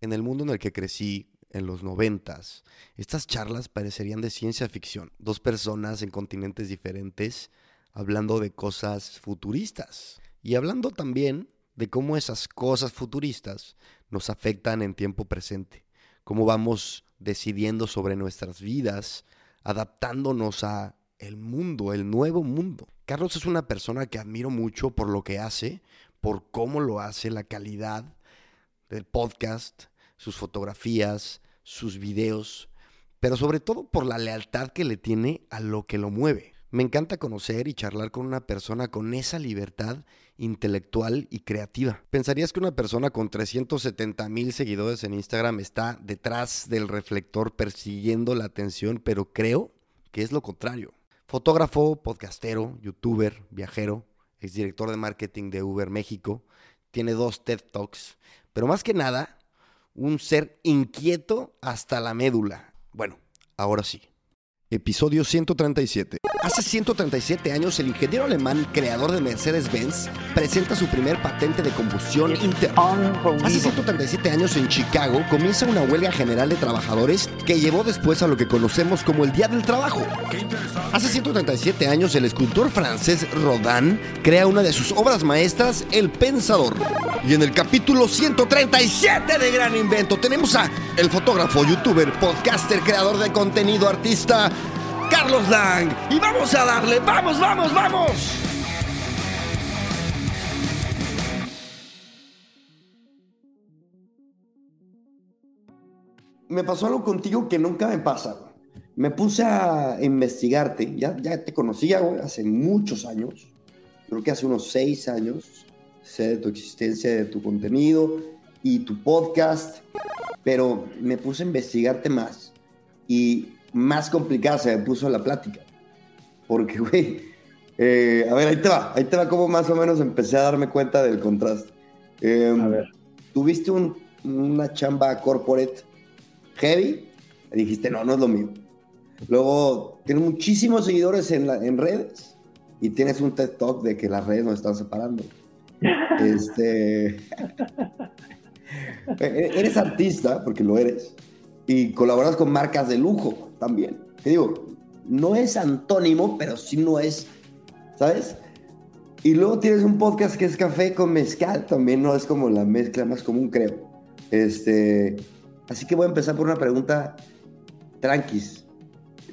En el mundo en el que crecí, en los noventas, estas charlas parecerían de ciencia ficción. Dos personas en continentes diferentes hablando de cosas futuristas. Y hablando también de cómo esas cosas futuristas nos afectan en tiempo presente. Cómo vamos decidiendo sobre nuestras vidas, adaptándonos a el mundo, el nuevo mundo. Carlos es una persona que admiro mucho por lo que hace, por cómo lo hace, la calidad del podcast, sus fotografías, sus videos, pero sobre todo por la lealtad que le tiene a lo que lo mueve. Me encanta conocer y charlar con una persona con esa libertad intelectual y creativa. Pensarías que una persona con 370 mil seguidores en Instagram está detrás del reflector persiguiendo la atención, pero creo que es lo contrario. Fotógrafo, podcastero, youtuber, viajero, exdirector de marketing de Uber México, tiene dos TED Talks, pero más que nada, un ser inquieto hasta la médula. Bueno, ahora sí. Episodio 137. Hace 137 años, el ingeniero alemán creador de Mercedes-Benz presenta su primer patente de combustión interna. Hace 137 años, en Chicago, comienza una huelga general de trabajadores que llevó después a lo que conocemos como el Día del Trabajo. Hace 137 años, el escultor francés Rodin crea una de sus obras maestras, El Pensador. Y en el capítulo 137 de Gran Invento tenemos a el fotógrafo, youtuber, podcaster, creador de contenido, artista, Carlos Lang. Y vamos a darle, vamos, vamos, vamos. Me pasó algo contigo que nunca me pasa. Me puse a investigarte. Ya, ya te conocía, hace muchos años. Creo que hace unos seis años. Sé de tu existencia, de tu contenido y tu podcast. Pero me puse a investigarte más. Y más complicada se me puso la plática. Porque, güey, eh, a ver, ahí te va, ahí te va como más o menos empecé a darme cuenta del contraste. Eh, A ver. Tuviste un- una chamba corporate heavy, y dijiste, no, no es lo mío. Luego, tienes muchísimos seguidores en, la- en redes y tienes un TED Talk de que las redes nos están separando. este... E- Eres artista, porque lo eres, y colaboras con marcas de lujo también. Te digo, no es antónimo, pero sí no es, ¿sabes? Y luego tienes un podcast que es café con mezcal, también no es como la mezcla más común, creo. Este, así que voy a empezar por una pregunta tranquis.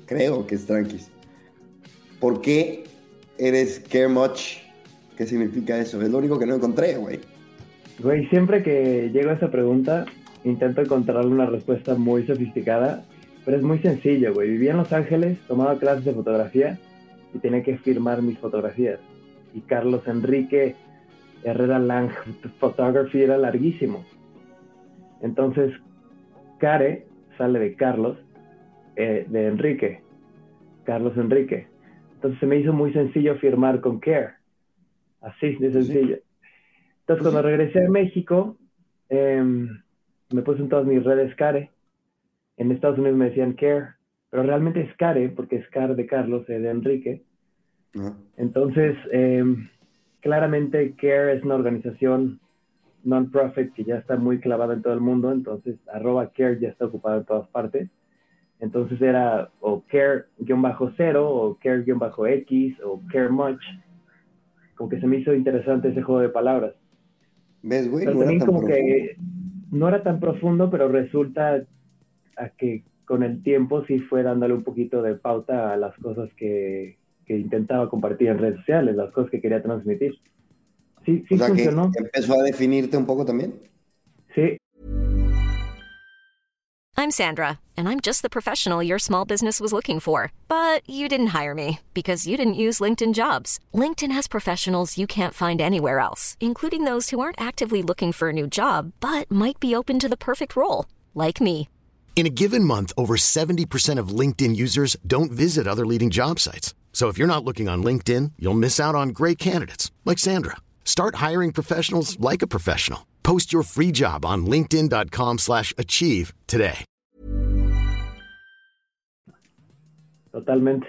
Creo que es tranquis. ¿Por qué eres care much? ¿Qué significa eso? Es lo único que no encontré, güey. Güey, siempre que llego a esa pregunta, intento encontrarle una respuesta muy sofisticada, pero es muy sencillo, güey. Vivía en Los Ángeles, tomaba clases de fotografía y tenía que firmar mis fotografías. Y Carlos Enrique Herrera Lang Photography era larguísimo. Entonces, Care sale de Carlos, eh, de Enrique. Carlos Enrique. Entonces se me hizo muy sencillo firmar con Care. Así de sencillo. Entonces, cuando regresé a México, em, me puse en todas mis redes Care. En Estados Unidos me decían Care, pero realmente es Care, porque es Care de Carlos, eh, de Enrique. Ajá. Entonces, em, claramente Care es una organización non-profit que ya está muy clavada en todo el mundo, entonces arroba Care ya está ocupado en todas partes. Entonces era o Care-0 o Care-X o Care Much. Como que se me hizo interesante ese juego de palabras. ¿Ves, güey? Pero No también como profundo. que no era tan profundo, pero resulta a que con el tiempo sí fue dándole un poquito de pauta a las cosas que, que intentaba compartir en redes sociales, las cosas que quería transmitir. Sí, sí O sea, que funcionó. empezó a definirte un poco también. Sí, I'm Sandra, and I'm just the professional your small business was looking for. But you didn't hire me because you didn't use LinkedIn jobs. LinkedIn has professionals you can't find anywhere else, including those who aren't actively looking for a new job but might be open to the perfect role, like me. In a given month, over 70% of LinkedIn users don't visit other leading job sites. So if you're not looking on LinkedIn, you'll miss out on great candidates like Sandra. Start hiring professionals like a professional. Post your free job on linkedin.com/achieve slash achieve today. totalmente.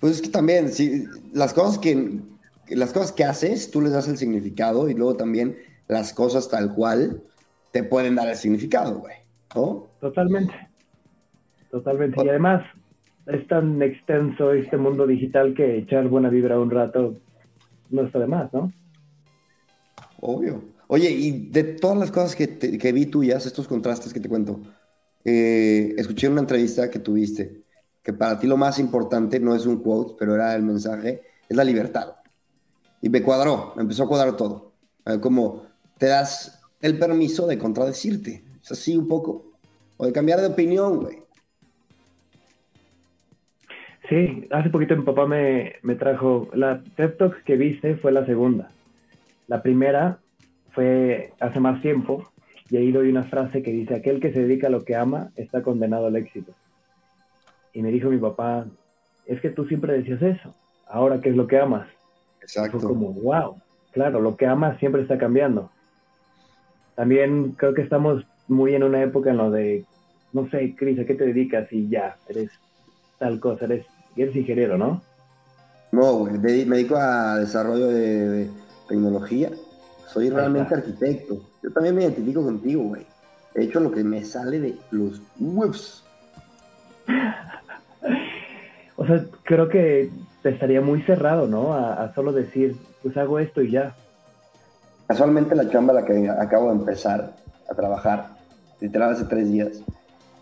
Pues es que también, si las cosas que las cosas que haces, tú les das el significado y luego también las cosas tal cual te pueden dar el significado, güey. ¿No? Totalmente. Totalmente. Y además, es tan extenso este mundo digital que echar buena vibra un rato no está de más, ¿no? Obvio. Oye, y de todas las cosas que, que vi tuyas, estos contrastes que te cuento, eh, escuché una entrevista que tuviste, que para ti lo más importante no es un quote, pero era el mensaje, es la libertad. Y me cuadró, me empezó a cuadrar todo. Como te das el permiso de contradecirte, es así un poco, o de cambiar de opinión, güey. Sí, hace poquito mi papá me, me trajo, la TED Talk que viste fue la segunda. La primera fue hace más tiempo y ahí doy una frase que dice, aquel que se dedica a lo que ama está condenado al éxito. Y me dijo mi papá, es que tú siempre decías eso, ahora qué es lo que amas. Exacto. Fue como, wow, claro, lo que amas siempre está cambiando. También creo que estamos muy en una época en lo de, no sé, Cris, ¿a qué te dedicas? Y ya, eres tal cosa, eres eres ingeniero, ¿no? No, güey, me dedico a desarrollo de, tecnología. Soy realmente arquitecto. Yo también me identifico contigo, güey. He hecho lo que me sale de los webs. o sea, creo que te estaría muy cerrado, ¿no? A, solo decir, pues hago esto y ya. Casualmente la chamba la que acabo de empezar a trabajar, literal hace tres días,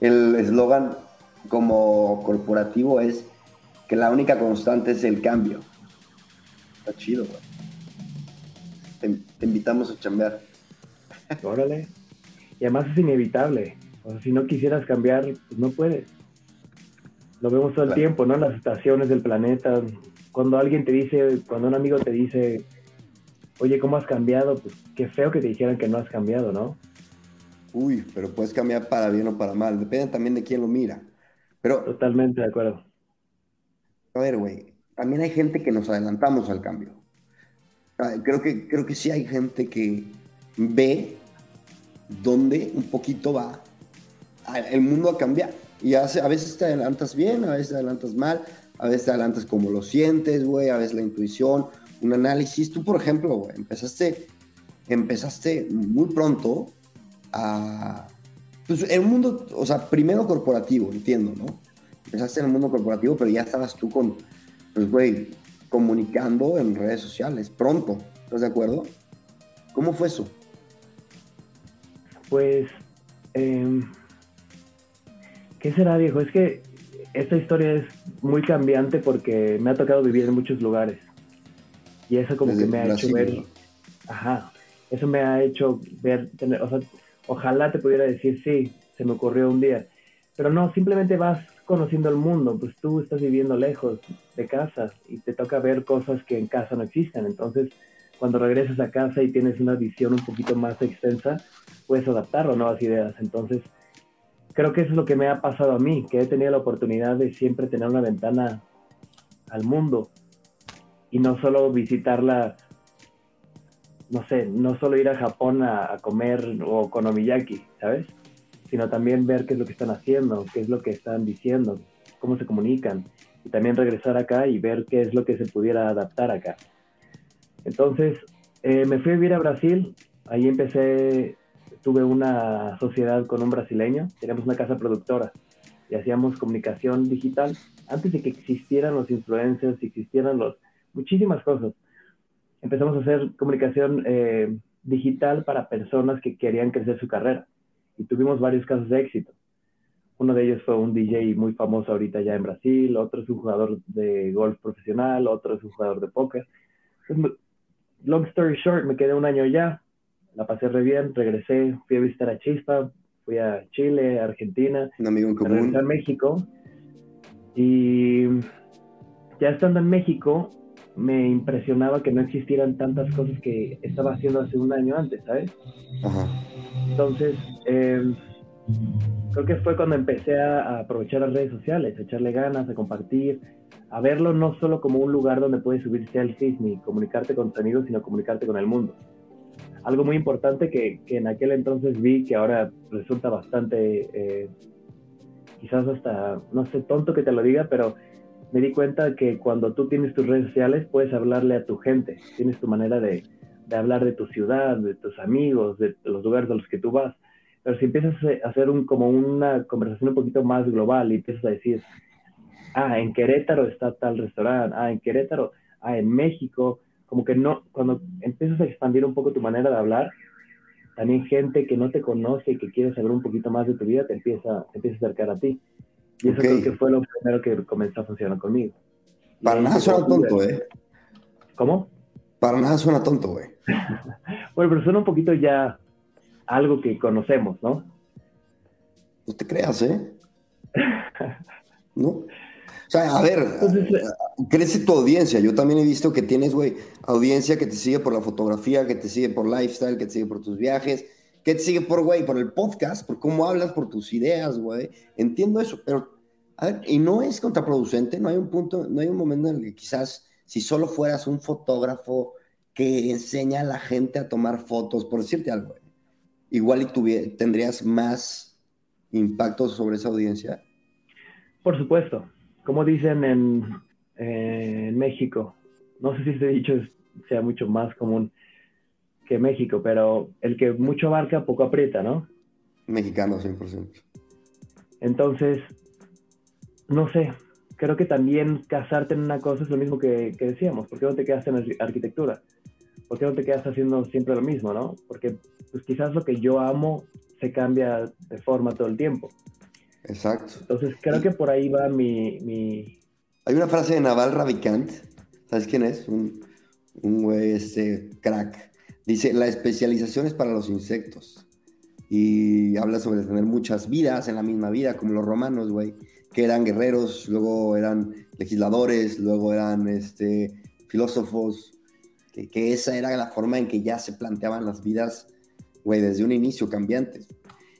el eslogan como corporativo es que la única constante es el cambio. Está chido, güey. Te, invitamos a chambear. Órale. Y además es inevitable. O sea, si no quisieras cambiar, pues no puedes. Lo vemos todo el tiempo, ¿no? Las estaciones del planeta. Cuando alguien te dice, cuando un amigo te dice, oye, ¿cómo has cambiado? Pues qué feo que te dijeran que no has cambiado, ¿no? Uy, pero puedes cambiar para bien o para mal. Depende también de quién lo mira. Pero, Totalmente de acuerdo a ver, güey, también hay gente que nos adelantamos al cambio. Creo que, creo que sí hay gente que ve dónde un poquito va el mundo a cambiar. Y hace, a veces te adelantas bien, a veces te adelantas mal, a veces te adelantas como lo sientes, güey, a veces la intuición, un análisis. Tú, por ejemplo, güey, empezaste, empezaste muy pronto a... Pues el mundo, o sea, primero corporativo, entiendo, ¿no? empezaste en el mundo corporativo, pero ya estabas tú con, pues, güey, comunicando en redes sociales, pronto, ¿estás de acuerdo? ¿Cómo fue eso? Pues, em, ¿qué será, viejo? Es que esta historia es muy cambiante porque me ha tocado vivir en muchos lugares. Y eso como que me ha hecho ver... Ajá, eso me ha hecho ver, tener, o sea, ojalá te pudiera decir, sí, se me ocurrió un día. Pero no, simplemente vas conociendo el mundo, pues tú estás viviendo lejos de casa y te toca ver cosas que en casa no existen. Entonces, cuando regresas a casa y tienes una visión un poquito más extensa, puedes adaptarlo a nuevas ideas. Entonces, creo que eso es lo que me ha pasado a mí, que he tenido la oportunidad de siempre tener una ventana al mundo y no solo visitarla, no sé, no solo ir a Japón a, a comer o con omiyaki, ¿sabes? sino también ver qué es lo que están haciendo, qué es lo que están diciendo, cómo se comunican, y también regresar acá y ver qué es lo que se pudiera adaptar acá. Entonces, eh, me fui a vivir a Brasil, ahí empecé, tuve una sociedad con un brasileño, teníamos una casa productora y hacíamos comunicación digital antes de que existieran los influencers, existieran los, muchísimas cosas. Empezamos a hacer comunicación eh, digital para personas que querían crecer su carrera y tuvimos varios casos de éxito. Uno de ellos fue un DJ muy famoso ahorita ya en Brasil, otro es un jugador de golf profesional, otro es un jugador de póker. long story short, me quedé un año ya, la pasé re bien, regresé, fui a visitar a Chispa, fui a Chile, Argentina, un amigo en común. a México y ya estando en México me impresionaba que no existieran tantas cosas que estaba haciendo hace un año antes, ¿sabes? Ajá. Entonces, em, creo que fue cuando empecé a, aprovechar las redes sociales, a echarle ganas, a compartir, a verlo no solo como un lugar donde puedes subirse al ni comunicarte con tus amigos, sino comunicarte con el mundo. Algo muy importante que, que en aquel entonces vi que ahora resulta bastante, eh, quizás hasta, no sé, tonto que te lo diga, pero me di cuenta que cuando tú tienes tus redes sociales puedes hablarle a tu gente, tienes tu manera de, de hablar de tu ciudad, de tus amigos, de los lugares a los que tú vas. Pero si empiezas a hacer un, como una conversación un poquito más global y empiezas a decir, ah, en Querétaro está tal restaurante, ah, en Querétaro, ah, en México, como que no, cuando empiezas a expandir un poco tu manera de hablar, también gente que no te conoce y que quiere saber un poquito más de tu vida te empieza, te empieza a acercar a ti. Y eso creo que fue lo primero que comenzó a funcionar conmigo. Para nada suena tonto, ¿eh? ¿Cómo? Para nada suena tonto, güey. bueno, pero suena un poquito ya algo que conocemos, ¿no? No te creas, ¿eh? ¿No? O sea, a ver, eh, crece tu audiencia. Yo también he visto que tienes, güey, audiencia que te sigue por la fotografía, que te sigue por lifestyle, que te sigue por tus viajes, que te sigue por, güey, por el podcast, por cómo hablas, por tus ideas, güey. Entiendo eso, pero, a ver, y no es contraproducente, no hay un punto, no hay un momento en el que quizás si solo fueras un fotógrafo que enseña a la gente a tomar fotos, por decirte algo, igual y tendrías más impacto sobre esa audiencia. Por supuesto, como dicen en, en México, no sé si este dicho sea mucho más común que México, pero el que mucho abarca, poco aprieta, ¿no? Mexicano, 100%. Entonces, no sé, creo que también casarte en una cosa es lo mismo que, decíamos. ¿Por qué no te quedas en arquitectura? ¿Por qué no te quedas haciendo siempre lo mismo, no? Porque pues quizás lo que yo amo se cambia de forma todo el tiempo. Exacto. Entonces creo que por ahí va mi, mi... Hay una frase de Naval Ravikant, ¿sabes quién es? Un, un güey, este, crack. Dice, la especialización es para los insectos. Y habla sobre tener muchas vidas en la misma vida, como los romanos, güey que eran guerreros, luego eran legisladores, luego eran este, filósofos, que, esa era la forma en que ya se planteaban las vidas, güey, desde un inicio cambiantes.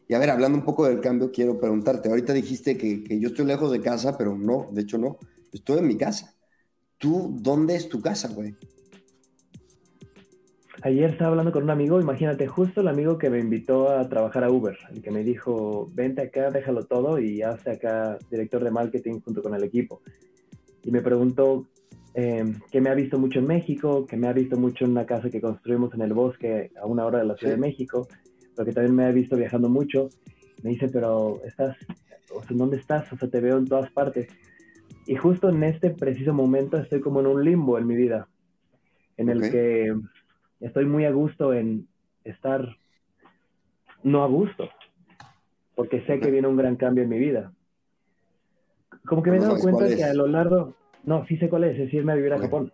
Y a ver, hablando un poco del cambio, quiero preguntarte, ahorita dijiste que, que yo estoy lejos de casa, pero no, de hecho no, estoy en mi casa. ¿Tú dónde es tu casa, güey? Ayer estaba hablando con un amigo, imagínate, justo el amigo que me invitó a trabajar a Uber, el que me dijo, vente acá, déjalo todo y hazte acá director de marketing junto con el equipo. Y me preguntó eh, que me ha visto mucho en México, que me ha visto mucho en una casa que construimos en el bosque a una hora de la Ciudad de México, pero que también me ha visto viajando mucho. Me dice, pero estás, o sea, ¿dónde estás? O sea, te veo en todas partes. Y justo en este preciso momento estoy como en un limbo en mi vida, en el que estoy muy a gusto en estar no a gusto, porque sé que viene un gran cambio en mi vida. Como que me he dado cuenta que a lo largo, no, sí sé cuál es, es irme a vivir a Japón.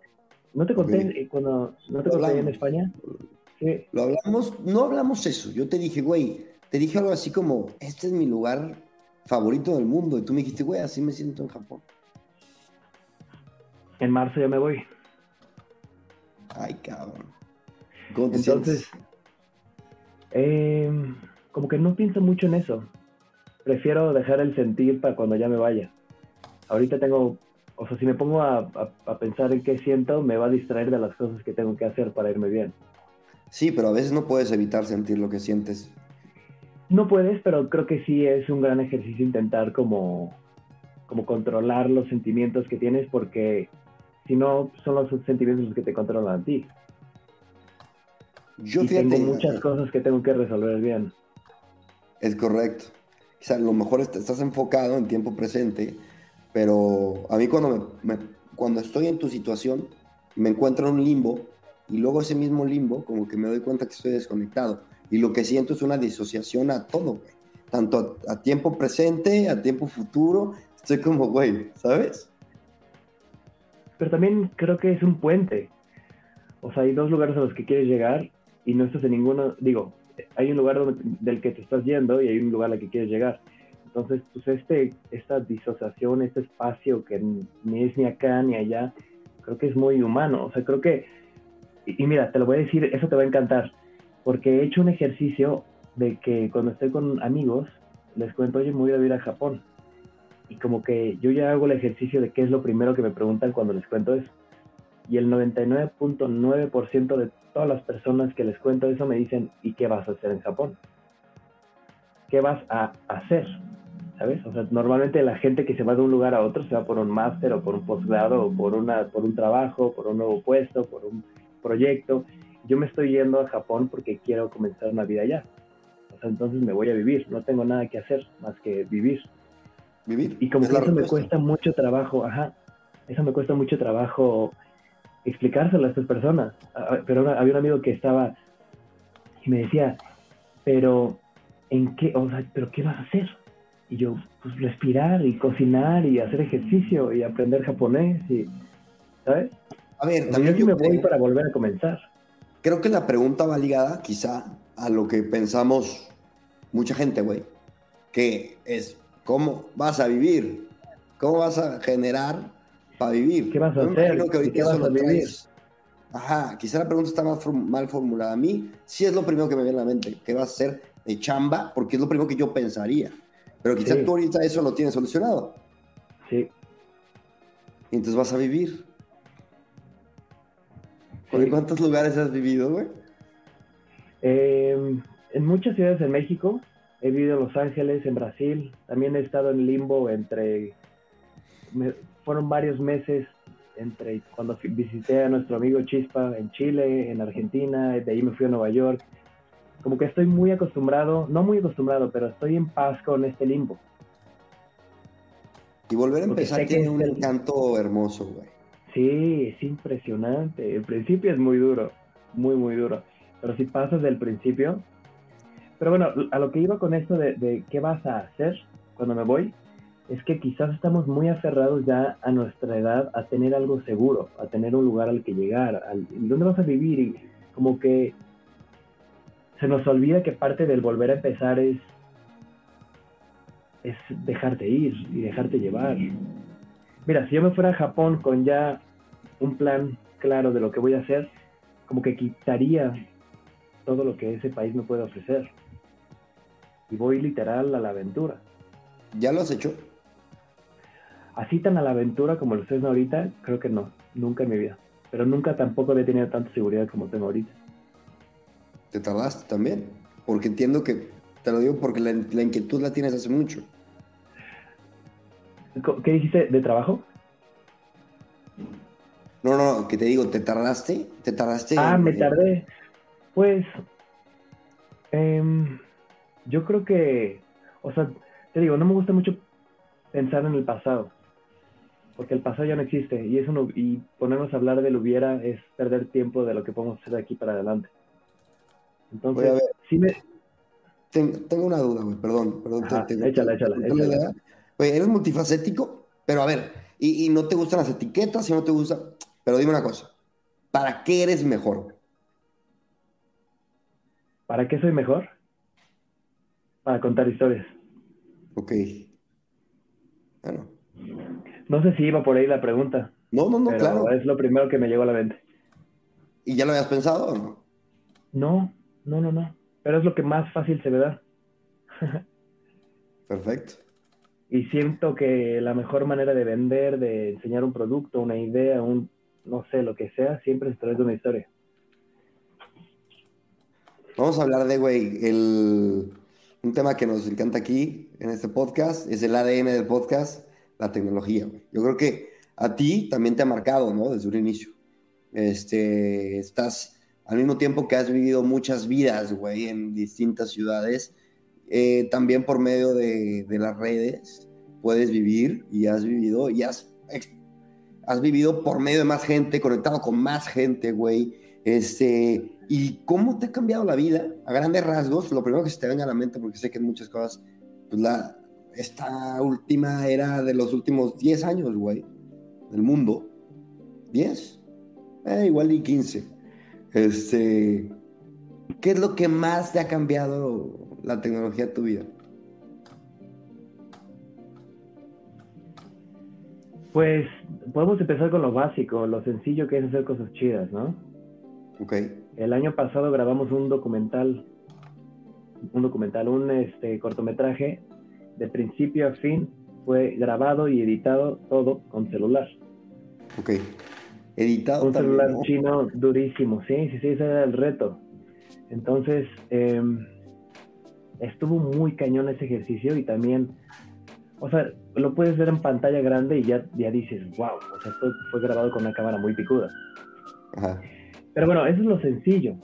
¿No te conté cuando, no te conté en España? Sí. Lo hablamos, no hablamos eso, yo te dije, güey, te dije algo así como, este es mi lugar favorito del mundo, y tú me dijiste, güey, así me siento en Japón. En marzo ya me voy. Ay, cabrón. Entonces, em, como que no pienso mucho en eso. Prefiero dejar el sentir para cuando ya me vaya. Ahorita tengo, o sea, si me pongo a, pensar en qué siento, me va a distraer de las cosas que tengo que hacer para irme bien. Sí, pero a veces no puedes evitar sentir lo que sientes. No puedes, pero creo que sí es un gran ejercicio intentar como, como controlar los sentimientos que tienes porque si no son los sentimientos los que te controlan a ti. Yo tengo muchas cosas que tengo que resolver bien. Es correcto. Sea, a lo mejor estás enfocado en tiempo presente, pero a mí cuando, me, cuando estoy en tu situación, me encuentro en un limbo y luego ese mismo limbo, como que me doy cuenta que estoy desconectado. Y lo que siento es una disociación a todo, güey. Tanto a, a tiempo presente, a tiempo futuro. Estoy como, güey, ¿sabes? Pero también creo que es un puente. O sea, hay dos lugares a los que quieres llegar y no estás en ninguno, digo, hay un lugar del que te estás yendo y hay un lugar al que quieres llegar. Entonces, pues este, esta disociación, este espacio que ni es ni acá ni allá, creo que es muy humano. O sea, creo que, y, mira, te lo voy a decir, eso te va a encantar, porque he hecho un ejercicio de que cuando estoy con amigos, les cuento, oye, me voy a ir a Japón. Y como que yo ya hago el ejercicio de qué es lo primero que me preguntan cuando les cuento eso. Y el 99.9% de todas las personas que les cuento eso me dicen, ¿y qué vas a hacer en Japón? ¿Qué vas a hacer? ¿Sabes? O sea, normalmente la gente que se va de un lugar a otro se va por un máster o por un posgrado o por, una, por un trabajo, por un nuevo puesto, por un proyecto. Yo me estoy yendo a Japón porque quiero comenzar una vida allá. O sea, entonces me voy a vivir, no tengo nada que hacer más que vivir. Vivir. Y como que eso me respuesta. cuesta mucho trabajo, ajá, eso me cuesta mucho trabajo explicárselo a estas personas. Pero había un amigo que estaba y me decía, pero ¿en qué? O sea, ¿pero qué vas a hacer? Y yo, pues respirar y cocinar y hacer ejercicio y aprender japonés y, ¿sabes? A ver, también yo me voy creo- para volver a comenzar. Creo que la pregunta va ligada quizá a lo que pensamos mucha gente, güey. Que es, ¿cómo vas a vivir? ¿Cómo vas a generar para vivir? ¿Qué vas a me hacer? imagino que ¿Y ahorita qué eso vas a lo vivir? traes. Ajá, quizá la pregunta está más mal formulada. A mí sí es lo primero que me viene a la mente. ¿Qué vas a hacer de chamba? Porque es lo primero que yo pensaría. Pero quizá Sí. tú ahorita eso lo tienes solucionado. Sí, Y entonces vas a vivir. Sí. ¿En cuántos lugares has vivido, güey? Eh, en muchas ciudades en México, he vivido en Los Ángeles, en Brasil, también he estado en limbo entre, fueron varios meses entre cuando visité a nuestro amigo Chispa en Chile, en Argentina, de ahí me fui a Nueva York. Como que estoy muy acostumbrado, no muy acostumbrado, pero estoy en paz con este limbo. Y volver a Porque empezar tiene un el- encanto hermoso, güey. Sí, es impresionante. El principio es muy duro, muy, muy duro. Pero si pasas del principio... Pero bueno, a lo que iba con esto de, de qué vas a hacer cuando me voy, es que quizás estamos muy aferrados ya a nuestra edad a tener algo seguro, a tener un lugar al que llegar, al, ¿y ¿dónde vas a vivir? Y como que se nos olvida que parte del volver a empezar es, es dejarte ir y dejarte llevar. Mira, si yo me fuera a Japón con ya un plan claro de lo que voy a hacer, como que quitaría todo lo que ese país me puede ofrecer. Y voy literal a la aventura. ¿Ya lo has hecho? Así tan a la aventura como lo estoy haciendo ahorita, creo que no, nunca en mi vida. Pero nunca tampoco había tenido tanta seguridad como tengo ahorita. ¿Te tardaste también? Porque entiendo que, te lo digo porque la, la inquietud la tienes hace mucho. ¿Qué dijiste de trabajo? No, no, que te digo, ¿te tardaste? ¿Te tardaste? Ah, en- me tardé. Pues, em, yo creo que, o sea, te digo, no me gusta mucho pensar en el pasado, porque el pasado ya no existe y eso no- y ponernos a hablar del hubiera es perder tiempo de lo que podemos hacer de aquí para adelante. Voy a Entonces, ver. sí me, Ten- tengo una duda, güey, perdón. perdón Ajá, te- te- échala, te- échala. Güey, eres multifacético, pero a ver, y, y no te gustan las etiquetas y no te gusta, pero dime una cosa, ¿para qué eres mejor? ¿para qué soy mejor? Para contar historias. Ok. Bueno, No sé si iba por ahí la pregunta, no, no, no, pero claro. es lo primero que me llegó a la mente. ¿Y ya lo habías pensado o no? No, no, no, no. Pero es lo que más fácil se me da. Perfecto. Y siento que la mejor manera de vender, de enseñar un producto, una idea, un, no sé, lo que sea, siempre es a través de una historia. Vamos a hablar de, güey, el, un tema que nos encanta aquí en este podcast, es el ADN del podcast, la tecnología, güey. Yo creo que a ti también te ha marcado, ¿no? Desde un inicio. Este, estás, al mismo tiempo que has vivido muchas vidas, güey, en distintas ciudades, eh, también por medio de, de las redes puedes vivir y has vivido y has, has vivido por medio de más gente, conectado con más gente, güey. Este, ¿y cómo te ha cambiado la vida? A grandes rasgos, lo primero que se te venga a la mente, porque sé que en muchas cosas, pues la, esta última era de los últimos 10 años, güey, del mundo. ¿10? Eh, igual y 15. Este, ¿qué es lo que más te ha cambiado la tecnología de tu vida? Pues podemos empezar con lo básico, lo sencillo que es hacer cosas chidas, ¿no? Ok, El año pasado grabamos un documental, un documental, un este, cortometraje de principio a fin, fue grabado y editado todo con celular. ok. Editado un también, celular ¿no? chino durísimo, sí, sí, sí, ese era el reto. Entonces, eh, estuvo muy cañón ese ejercicio y también, o sea, lo puedes ver en pantalla grande y ya, ya dices, wow, o sea, esto fue grabado con una cámara muy picuda. Ajá. Pero bueno, eso es lo sencillo.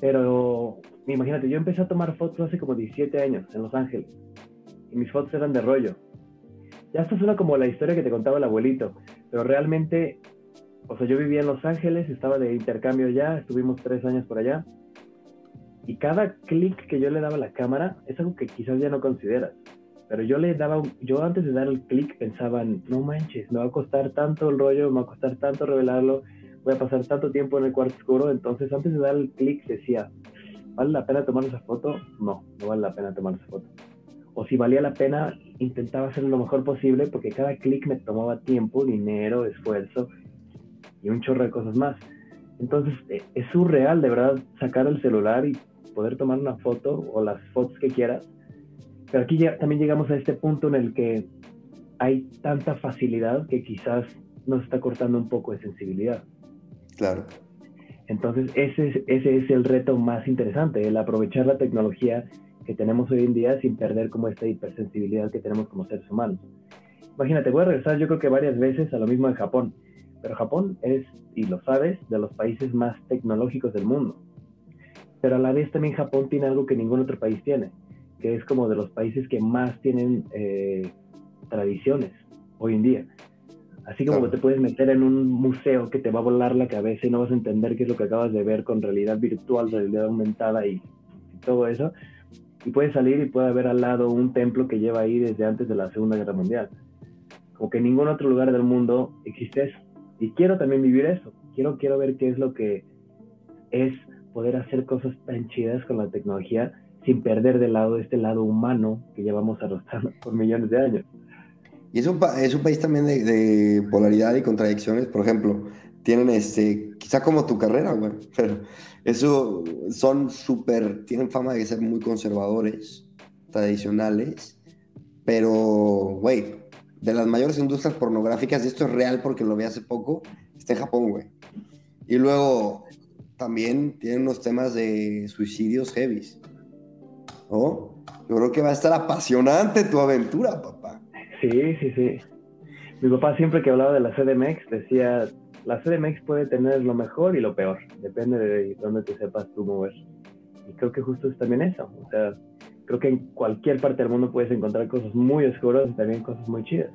Pero imagínate, yo empecé a tomar fotos hace como 17 años en Los Ángeles. Mis fotos eran de rollo. Ya esto suena como la historia que te contaba el abuelito. Pero realmente, o sea, yo vivía en Los Ángeles, estaba de intercambio ya, estuvimos tres años por allá. Y cada clic que yo le daba a la cámara es algo que quizás ya no consideras. Pero yo le daba, yo antes de dar el clic pensaba, no manches, me va a costar tanto el rollo, me va a costar tanto revelarlo, voy a pasar tanto tiempo en el cuarto oscuro. Entonces antes de dar el clic decía, ¿vale la pena tomar esa foto? No, no vale la pena tomar esa foto. O si valía la pena, intentaba hacerlo lo mejor posible porque cada clic me tomaba tiempo, dinero, esfuerzo y un chorro de cosas más. Entonces eh, es surreal de verdad sacar el celular y poder tomar una foto o las fotos que quieras. Pero aquí ya, también llegamos a este punto en el que hay tanta facilidad que quizás nos está cortando un poco de sensibilidad. Claro. Entonces ese es, ese es el reto más interesante, el aprovechar la tecnología que tenemos hoy en día sin perder como esta hipersensibilidad que tenemos como seres humanos. Imagínate, voy a regresar yo creo que varias veces a lo mismo de Japón, pero Japón es, y lo sabes, de los países más tecnológicos del mundo pero a la vez también Japón tiene algo que ningún otro país tiene, que es como de los países que más tienen eh, tradiciones hoy en día. Así como te puedes meter en un museo que te va a volar la cabeza y no vas a entender qué es lo que acabas de ver con realidad virtual, realidad aumentada y, todo eso. Y puedes salir y puede haber al lado un templo que lleva ahí desde antes de la Segunda Guerra Mundial. Como que en ningún otro lugar del mundo existe eso. Y quiero también vivir eso. Quiero, quiero ver qué es lo que es poder hacer cosas tan chidas con la tecnología sin perder de lado este lado humano que llevamos arrastrando por millones de años. Y es un, es un país también de, polaridad y contradicciones. Por ejemplo, tienen este, quizá como tu carrera, güey, pero eso son súper, tienen fama de ser muy conservadores, tradicionales, pero, güey, de las mayores industrias pornográficas, y esto es real porque lo vi hace poco, está en Japón, güey. Y luego también tienen unos temas de suicidios heavies. ¿No? Yo creo que va a estar apasionante tu aventura, papá. Sí, sí, sí. Mi papá siempre que hablaba de la CDMX decía, la CDMX puede tener lo mejor y lo peor, depende de dónde te sepas tú mover. Y creo que justo es también eso. O sea, creo que en cualquier parte del mundo puedes encontrar cosas muy oscuras y también cosas muy chidas.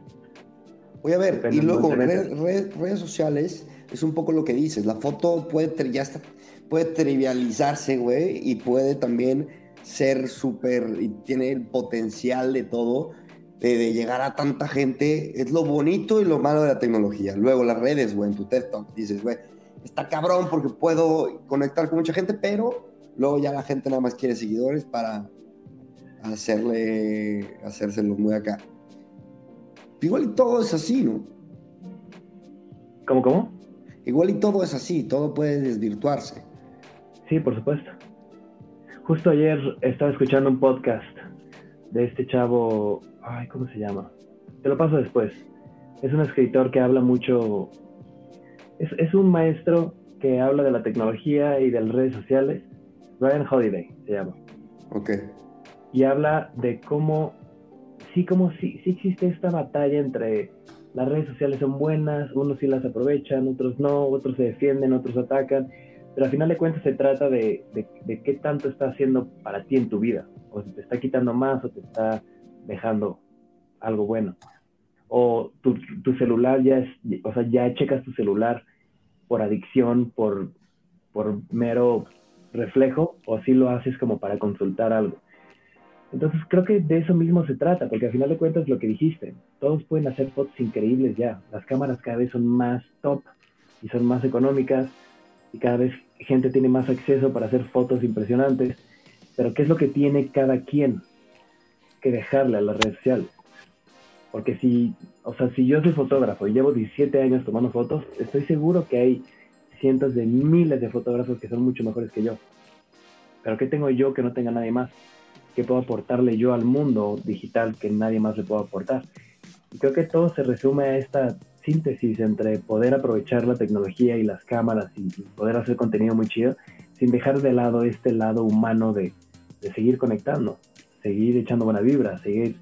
Voy a ver, y luego redes sociales es un poco lo que dices. La foto puede, ya está, puede trivializarse, güey, y puede también ser súper, y tiene el potencial de todo, de, llegar a tanta gente. Es lo bonito y lo malo de la tecnología. Luego las redes, güey, en tu TED Talk, dices, güey, está cabrón porque puedo conectar con mucha gente, pero luego ya la gente nada más quiere seguidores para hacerle, hacérselo muy acá. Igual y todo es así, ¿no? ¿Cómo, cómo? Igual y todo es así, todo puede desvirtuarse. Sí, por supuesto. Justo ayer estaba escuchando un podcast de este chavo, ay, ¿cómo se llama? Te lo paso después. Es un escritor que habla mucho, es, es un maestro que habla de la tecnología y de las redes sociales. Ryan Holiday se llama. Ok. Y habla de cómo, sí, como sí, sí existe esta batalla entre las redes sociales son buenas, unos sí las aprovechan, otros no, otros se defienden, otros atacan, pero al final de cuentas se trata de, de, qué tanto está haciendo para ti en tu vida, o si te está quitando más o te está dejando algo bueno. O tu, tu celular ya es, o sea, ya checas tu celular por adicción, por, por mero reflejo, o si lo haces como para consultar algo. Entonces creo que de eso mismo se trata, porque al final de cuentas lo que dijiste, todos pueden hacer fotos increíbles ya, las cámaras cada vez son más top y son más económicas y cada vez gente tiene más acceso para hacer fotos impresionantes, pero ¿qué es lo que tiene cada quien que dejarle a la red social? Porque si, o sea, si yo soy fotógrafo y llevo 17 años tomando fotos, estoy seguro que hay cientos de miles de fotógrafos que son mucho mejores que yo. Pero ¿qué tengo yo que no tenga nadie más? ¿Qué puedo aportarle yo al mundo digital que nadie más le pueda aportar? Y creo que todo se resume a esta síntesis entre poder aprovechar la tecnología y las cámaras y, poder hacer contenido muy chido, sin dejar de lado este lado humano de, de seguir conectando, seguir echando buena vibra, seguir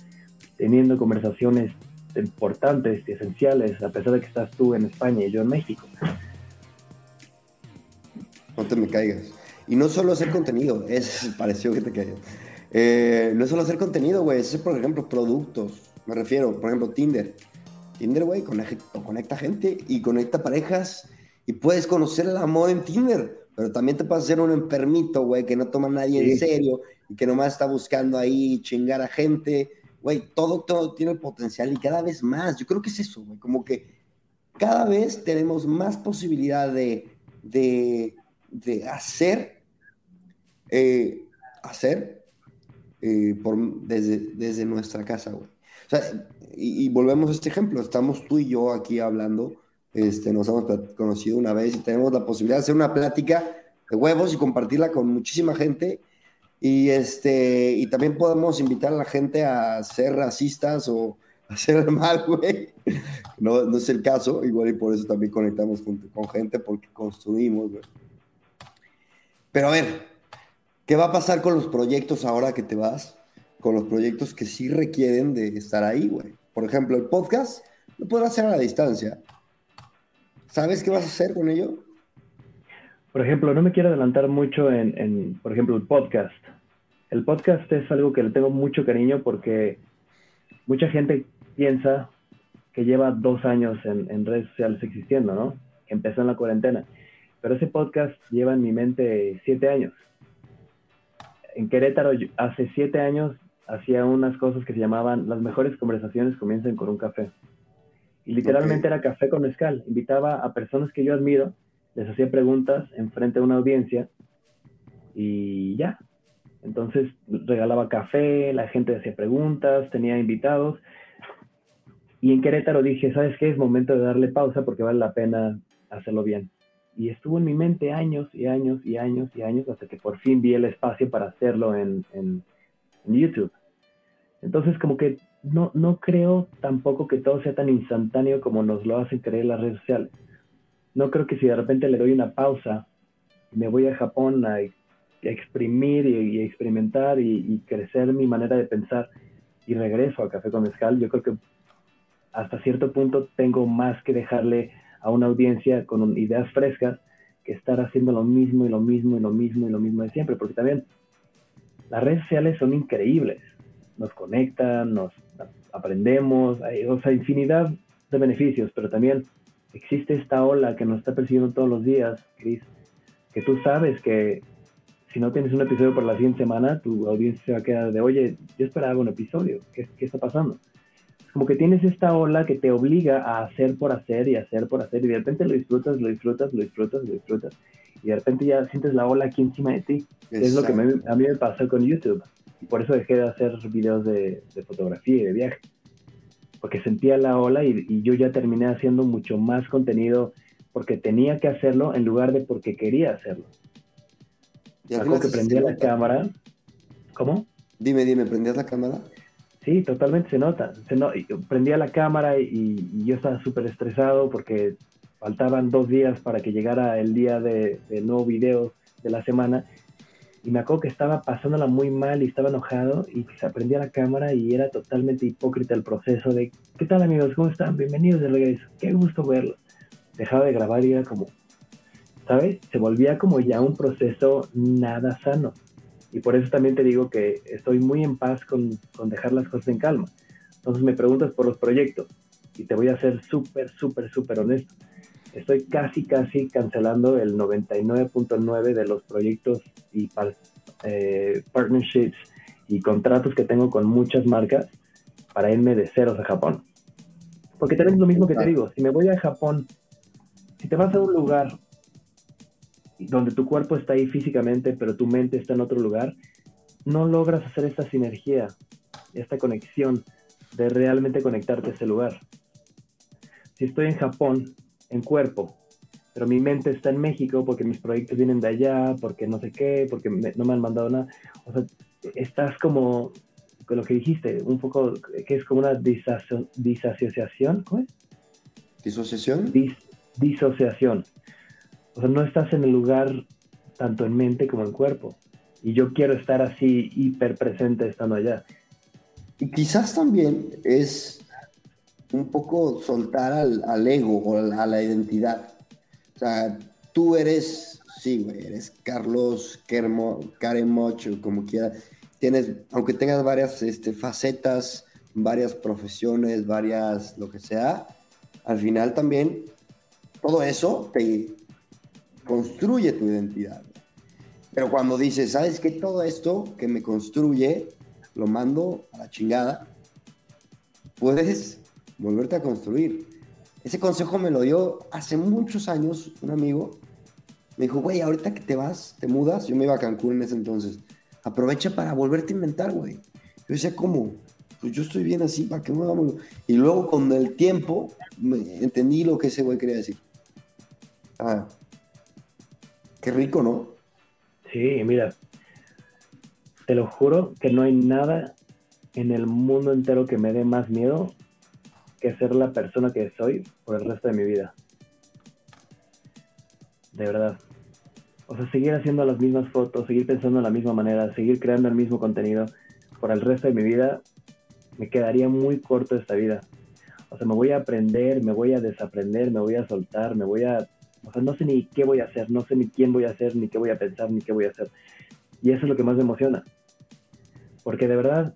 teniendo conversaciones importantes y esenciales, a pesar de que estás tú en España y yo en México. No te me caigas. Y no solo hacer contenido, es, pareció que te cayó. Eh, no solo hacer contenido, güey, es, por ejemplo, productos. Me refiero, por ejemplo, Tinder. Tinder, güey, conecta gente y conecta parejas y puedes conocer el amor en Tinder, pero también te puedes hacer un enfermito, güey, que no toma a nadie en serio y que nomás está buscando ahí chingar a gente. Güey, todo, todo tiene potencial y cada vez más. Yo creo que es eso, güey, como que cada vez tenemos más posibilidad de, de, de hacer, eh, hacer eh, por, desde, desde nuestra casa, güey. O sea, y, volvemos a este ejemplo, estamos tú y yo aquí hablando, este, nos hemos conocido una vez y tenemos la posibilidad de hacer una plática de huevos y compartirla con muchísima gente. Y, este, y también podemos invitar a la gente a ser racistas o a hacer mal, güey. No, no es el caso, igual y por eso también conectamos con, con gente porque construimos, güey. Pero a ver, ¿qué va a pasar con los proyectos ahora que te vas? con los proyectos que sí requieren de estar ahí, güey. Por ejemplo, el podcast lo podrás hacer a la distancia. ¿Sabes qué vas a hacer con ello? Por ejemplo, no me quiero adelantar mucho en, por ejemplo, el podcast. El podcast es algo que le tengo mucho cariño porque mucha gente piensa que lleva dos años en, en redes sociales existiendo, ¿no? Empezó en la cuarentena. Pero ese podcast lleva en mi mente siete años. En Querétaro, hace siete años, hacía unas cosas que se llamaban las mejores conversaciones comienzan con un café. Y literalmente era café con mezcal. Invitaba a personas que yo admiro, les hacía preguntas en frente a una audiencia y ya. Entonces regalaba café, la gente hacía preguntas, tenía invitados. Y en Querétaro dije, ¿sabes qué? Es momento de darle pausa porque vale la pena hacerlo bien. Y estuvo en mi mente años y años y años y años hasta que por fin vi el espacio para hacerlo en, en YouTube. Entonces, como que no, no creo tampoco que todo sea tan instantáneo como nos lo hacen creer las redes sociales. No creo que si de repente le doy una pausa, me voy a Japón a, exprimir y, experimentar y, crecer mi manera de pensar y regreso a Café con Mezcal, yo creo que hasta cierto punto tengo más que dejarle a una audiencia con ideas frescas que estar haciendo lo mismo y lo mismo y lo mismo y lo mismo de siempre, porque también las redes sociales son increíbles nos conectan, nos aprendemos, hay, o sea, infinidad de beneficios, pero también existe esta ola que nos está persiguiendo todos los días, Chris, que tú sabes que si no tienes un episodio por la siguiente semana, tu audiencia se va a quedar de, oye, yo esperaba un episodio, ¿qué, qué está pasando? Como que tienes esta ola que te obliga a hacer por hacer y hacer por hacer, y de repente lo disfrutas, lo disfrutas, lo disfrutas, lo disfrutas, y de repente ya sientes la ola aquí encima de ti. Es lo que a mí me pasó con YouTube. Y por eso dejé de hacer videos de, fotografía y de viaje. Porque sentía la ola y, yo ya terminé haciendo mucho más contenido porque tenía que hacerlo en lugar de porque quería hacerlo. Y Algo que prendía la cámara. ¿Cómo? Dime, dime, ¿prendías la cámara? Sí, totalmente se nota. Se no, prendía la cámara y, yo estaba súper estresado porque faltaban dos días para que llegara el día de, de nuevo video de la semana y me acuerdo que estaba pasándola muy mal y estaba enojado y se aprendía la cámara y era totalmente hipócrita el proceso de ¿qué tal amigos? ¿Cómo están? Bienvenidos de regreso. Qué gusto verlos. Dejaba de grabar y era como, ¿sabes? Se volvía como ya un proceso nada sano. Y por eso también te digo que estoy muy en paz con, con dejar las cosas en calma. Entonces me preguntas por los proyectos y te voy a ser súper, súper, súper honesto estoy casi, casi cancelando el 99.9 de los proyectos y eh, partnerships y contratos que tengo con muchas marcas para irme de ceros a Japón. Porque tenemos lo mismo que te digo, si me voy a Japón, si te vas a un lugar donde tu cuerpo está ahí físicamente, pero tu mente está en otro lugar, no logras hacer esta sinergia, esta conexión de realmente conectarte a ese lugar. Si estoy en Japón en cuerpo, pero mi mente está en México porque mis proyectos vienen de allá, porque no sé qué, porque no me han mandado nada. O sea, estás como, con lo que dijiste, un poco, que es como una disasociación, ¿cómo es? ¿Disociación? disociación. O sea, no estás en el lugar tanto en mente como en cuerpo. Y yo quiero estar así hiper presente estando allá. Y quizás también es un poco soltar al, ego o a la identidad. O sea, tú eres sí, eres Carlos Karemoch, como quiera. Tienes, aunque tengas varias este, facetas, varias profesiones, varias, lo que sea, al final también todo eso te construye tu identidad. Pero cuando dices, ¿sabes qué? Todo esto que me construye, lo mando a la chingada, puedes volverte a construir. Ese consejo me lo dio hace muchos años un amigo. Me dijo, güey, ahorita que te vas, te mudas, yo me iba a Cancún en ese entonces, aprovecha para volverte a inventar, güey. Yo decía, ¿cómo? Pues yo estoy bien así, ¿para qué me vamos? Y luego con el tiempo entendí lo que ese güey quería decir. Ah, qué rico, ¿no? Sí, mira, te lo juro que no hay nada en el mundo entero que me dé más miedo que ser la persona que soy por el resto de mi vida. De verdad. O sea, seguir haciendo las mismas fotos, seguir pensando de la misma manera, seguir creando el mismo contenido por el resto de mi vida, me quedaría muy corto esta vida. O sea, me voy a aprender, me voy a desaprender, me voy a soltar, me voy a... O sea, no sé ni qué voy a hacer, no sé ni quién voy a ser, ni qué voy a pensar, ni qué voy a hacer. Y eso es lo que más me emociona. Porque de verdad,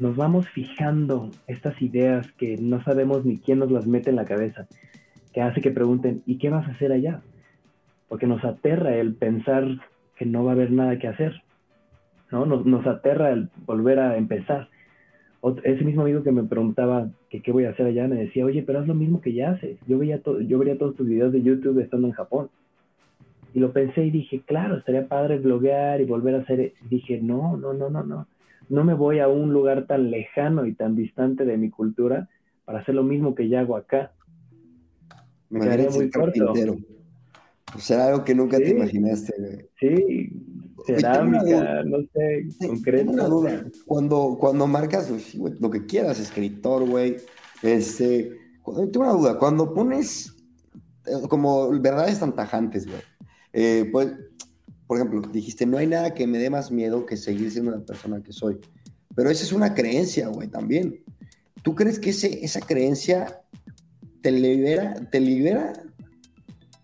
nos vamos fijando estas ideas que no sabemos ni quién nos las mete en la cabeza, que hace que pregunten, ¿y qué vas a hacer allá? Porque nos aterra el pensar que no va a haber nada que hacer, ¿no? Nos, aterra el volver a empezar. ese mismo amigo que me preguntaba qué voy a hacer allá me decía, oye, pero haz lo mismo que ya haces. Yo veía, yo veía todos tus videos de YouTube estando en Japón. Y lo pensé y dije, claro, estaría padre bloguear y volver a hacer. Dije, no, no, no, no, no no me voy a un lugar tan lejano y tan distante de mi cultura para hacer lo mismo que ya hago acá. Me quedaría muy corto. O sea, algo que nunca te imaginaste, güey. Sí, cerámica, no sé, concreto. una duda. Cuando, cuando marcas pues, lo que quieras, escritor, güey, este, tengo una duda. Cuando pones eh, como verdades tan tajantes, güey, eh, pues por ejemplo, dijiste, no hay nada que me dé más miedo que seguir siendo la persona que soy. Pero esa es una creencia, güey, también. ¿Tú crees que ese, esa creencia te libera, te libera?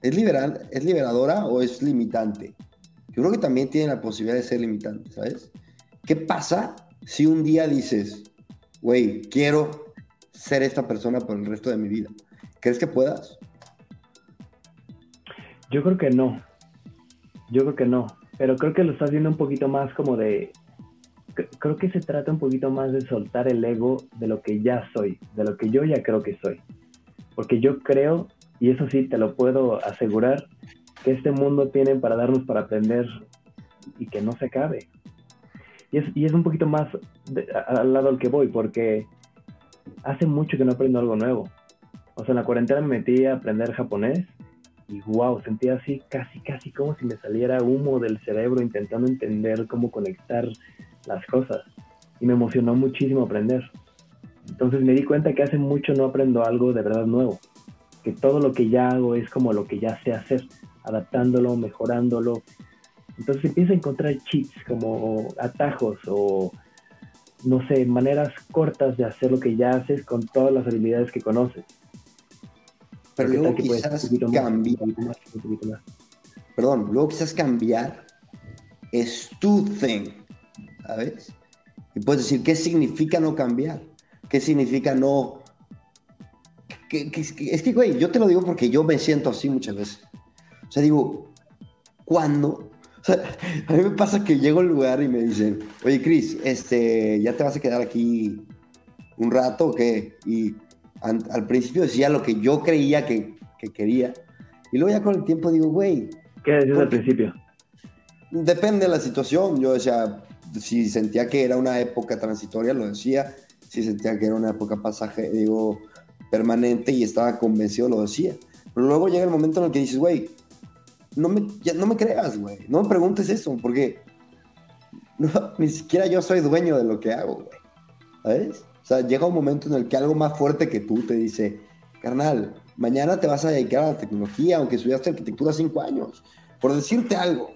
¿Es, liberal, ¿Es liberadora o es limitante? Yo creo que también tiene la posibilidad de ser limitante, ¿sabes? ¿Qué pasa si un día dices, güey, quiero ser esta persona por el resto de mi vida? ¿Crees que puedas? Yo creo que no. Yo creo que no, pero creo que lo estás viendo un poquito más como de... Creo que se trata un poquito más de soltar el ego de lo que ya soy, de lo que yo ya creo que soy. Porque yo creo, y eso sí te lo puedo asegurar, que este mundo tiene para darnos para aprender y que no se acabe. Y es, y es un poquito más al lado al que voy, porque hace mucho que no aprendo algo nuevo. O sea, en la cuarentena me metí a aprender japonés y wow, sentía así casi, casi como si me saliera humo del cerebro intentando entender cómo conectar las cosas. Y me emocionó muchísimo aprender. Entonces me di cuenta que hace mucho no aprendo algo de verdad nuevo. Que todo lo que ya hago es como lo que ya sé hacer, adaptándolo, mejorándolo. Entonces empieza a encontrar cheats, como atajos o, no sé, maneras cortas de hacer lo que ya haces con todas las habilidades que conoces. Pero luego quizás cambiar. Perdón, luego quizás cambiar es tu thing, ¿sabes? Y puedes decir, ¿qué significa no cambiar? ¿Qué significa no...? es que, güey, yo te lo digo porque yo me siento así muchas veces. O sea, digo, ¿cuándo? O sea, a mí me pasa que llego al lugar y me dicen, oye, Chris, este, ¿ya te vas a quedar aquí un rato o qué? Y al, principio decía lo que yo creía que, quería. Y luego ya con el tiempo digo, güey. ¿Qué decías al principio? Depende de la situación. Yo decía, si sentía que era una época transitoria, lo decía. Si sentía que era una época pasaje, digo, permanente y estaba convencido, lo decía. Pero luego llega el momento en el que dices, güey, no me, no me creas, güey. No me preguntes eso, porque ni siquiera yo soy dueño de lo que hago, güey. ¿Sabes? O sea, llega un momento en el que algo más fuerte que tú te dice, carnal, mañana te vas a dedicar a la tecnología, aunque estudiaste arquitectura cinco años, por decirte algo.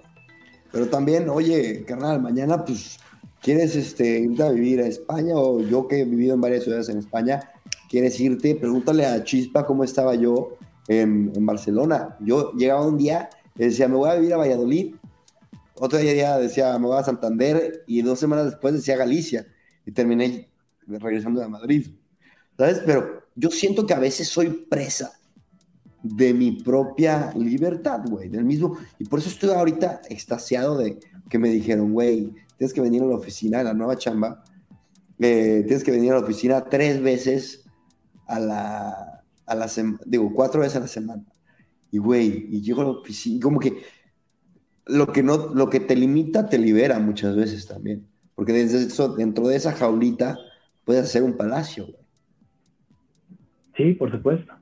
Pero también, oye, carnal, mañana pues quieres este, irte a vivir a España o yo que he vivido en varias ciudades en España, quieres irte, pregúntale a Chispa cómo estaba yo en, Barcelona. Yo llegaba un día decía, me voy a vivir a Valladolid. Otro día decía, me voy a Santander. Y dos semanas después decía Galicia. Y terminé regresando a Madrid. ¿Sabes? Pero yo siento que a veces soy presa de mi propia libertad, güey, del mismo. Y por eso estoy ahorita extasiado de que me dijeron, güey, tienes que venir a la oficina, a la nueva chamba, eh, tienes que venir a la oficina tres veces a la, a la semana, digo, cuatro veces a la semana. Y, güey, y llego a la oficina, como que lo que, no, lo que te limita te libera muchas veces también. Porque desde eso, dentro de esa jaulita puedes hacer un palacio, güey. Sí, por supuesto.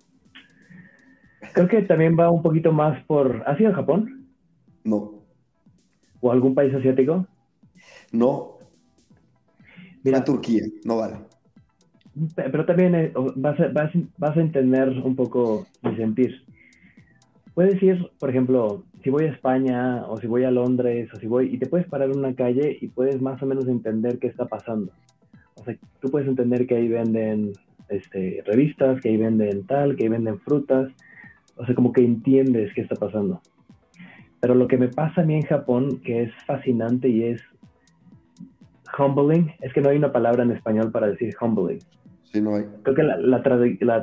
Creo que también va un poquito más por... ¿Has ido a Japón? No. ¿O algún país asiático? No. Mira, a Turquía, no vale. Pero también eh, vas, a, vas, a entender un poco mi sentir. Puedes ir, por ejemplo, si voy a España o si voy a Londres o si voy y te puedes parar en una calle y puedes más o menos entender qué está pasando. Sea, tú puedes entender que ahí venden este, revistas, que ahí venden tal, que ahí venden frutas, o sea, como que entiendes qué está pasando. Pero lo que me pasa a mí en Japón, que es fascinante y es humbling, es que no hay una palabra en español para decir humbling. Sí, no hay. Creo que la, la,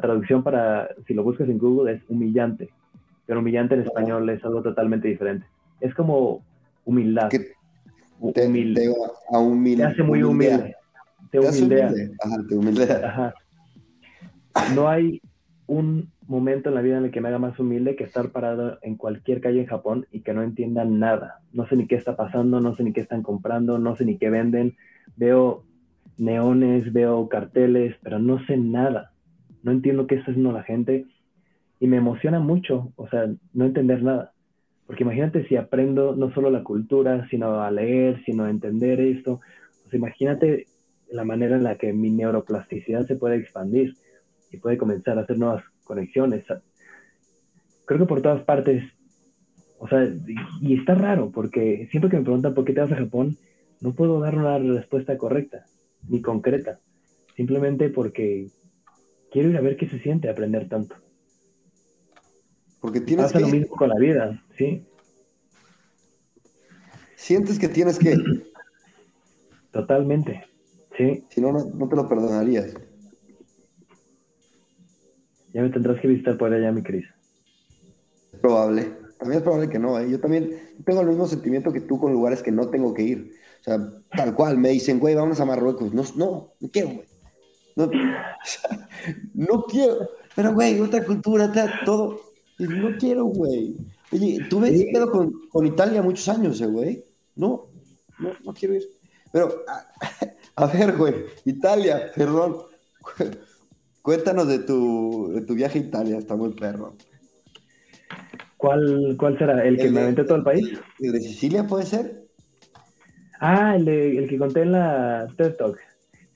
traducción para, si lo buscas en Google, es humillante. Pero humillante en español es algo totalmente diferente. Es como humildad. te, humilde. Te, te hace muy humilde. Te, humildea. Ajá, te humildea. Ajá. No hay un momento en la vida en el que me haga más humilde que estar parado en cualquier calle en Japón y que no entienda nada. No sé ni qué está pasando, no sé ni qué están comprando, no sé ni qué venden. Veo neones, veo carteles, pero no sé nada. No entiendo qué está haciendo la gente y me emociona mucho, o sea, no entender nada. Porque imagínate si aprendo no solo la cultura, sino a leer, sino a entender esto. O sea, imagínate la manera en la que mi neuroplasticidad se puede expandir y puede comenzar a hacer nuevas conexiones. Creo que por todas partes, o sea, y está raro porque siempre que me preguntan por qué te vas a Japón, no puedo dar una respuesta correcta ni concreta, simplemente porque quiero ir a ver qué se siente aprender tanto. Porque tienes Pasa lo mismo con la vida, ¿sí? Sientes que tienes que... Totalmente, sí. Si no, no te lo perdonarías. Ya me tendrás que visitar por allá, mi Cris. Es probable. También es probable que no. ¿eh? Yo también tengo el mismo sentimiento que tú con lugares que no tengo que ir. O sea, tal cual. Me dicen, güey, vamos a Marruecos. No, no, no quiero, güey. No, no quiero. Pero, güey, otra cultura, todo. No quiero, güey. Oye, tuve sí. pedo con, con, Italia muchos años, eh, güey. No, no, no quiero ir. Pero, a, ver, güey, Italia, perdón. Cuéntanos de tu, de tu viaje a Italia, está muy perro. ¿Cuál, cuál será? ¿El que me aventé todo el país? ¿El de Sicilia puede ser? Ah, el, de, el que conté en la TED Talk.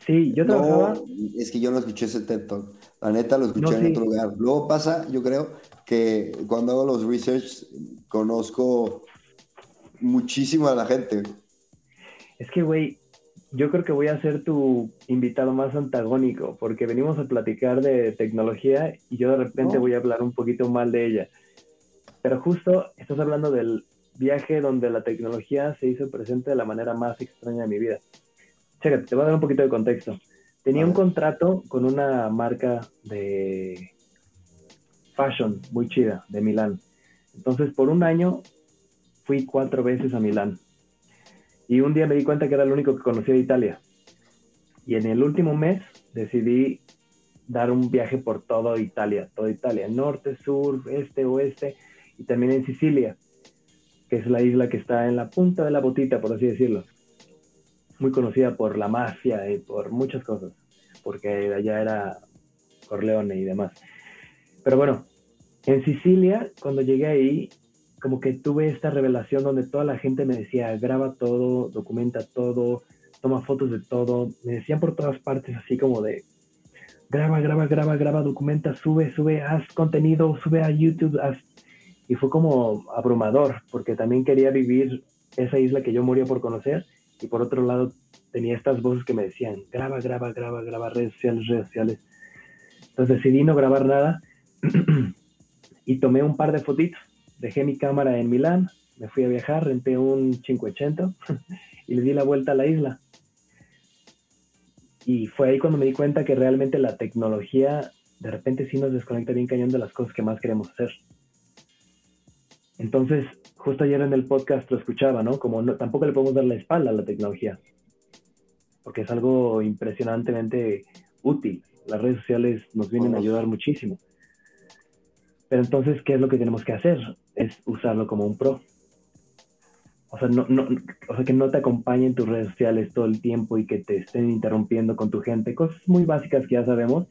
Sí, yo trabajaba... No, es que yo no escuché ese TED Talk. La neta lo escuché no, en sí. otro lugar. Luego pasa, yo creo, que cuando hago los research conozco muchísimo a la gente. Es que, güey, yo creo que voy a ser tu invitado más antagónico, porque venimos a platicar de tecnología y yo de repente No. voy a hablar un poquito mal de ella. Pero justo estás hablando del viaje donde la tecnología se hizo presente de la manera más extraña de mi vida. Chécate, te voy a dar un poquito de contexto. Tenía un contrato con una marca de fashion muy chida de Milán. Entonces, por un año fui cuatro veces a Milán. Y un día me di cuenta que era el único que conocía de Italia. Y en el último mes decidí dar un viaje por toda Italia, toda Italia, norte, sur, este, oeste, y terminé en Sicilia, que es la isla que está en la punta de la botita, por así decirlo. Muy conocida por la mafia y por muchas cosas, porque allá era Corleone y demás. Pero bueno, en Sicilia, cuando llegué ahí, como que tuve esta revelación donde toda la gente me decía, graba todo, documenta todo, toma fotos de todo. Me decían por todas partes así como de, graba, graba, graba, graba, documenta, sube, sube, haz contenido, sube a YouTube, haz... Y fue como abrumador, porque también quería vivir esa isla que yo moría por conocer, y por otro lado tenía estas voces que me decían, graba, graba, graba, graba, redes sociales, redes sociales. Entonces decidí no grabar nada y tomé un par de fotitos dejé mi cámara en Milán, me fui a viajar, renté un 580 y le di la vuelta a la isla. Y fue ahí cuando me di cuenta que realmente la tecnología de repente sí nos desconecta bien cañón de las cosas que más queremos hacer. Entonces, justo ayer en el podcast lo escuchaba, ¿no? Como no, tampoco le podemos dar la espalda a la tecnología, porque es algo impresionantemente útil. Las redes sociales nos vienen a ayudar muchísimo. Pero entonces, ¿qué es lo que tenemos que hacer? Es usarlo como un pro. O sea, no, no, o sea, que no te acompañen tus redes sociales todo el tiempo y que te estén interrumpiendo con tu gente. Cosas muy básicas que ya sabemos,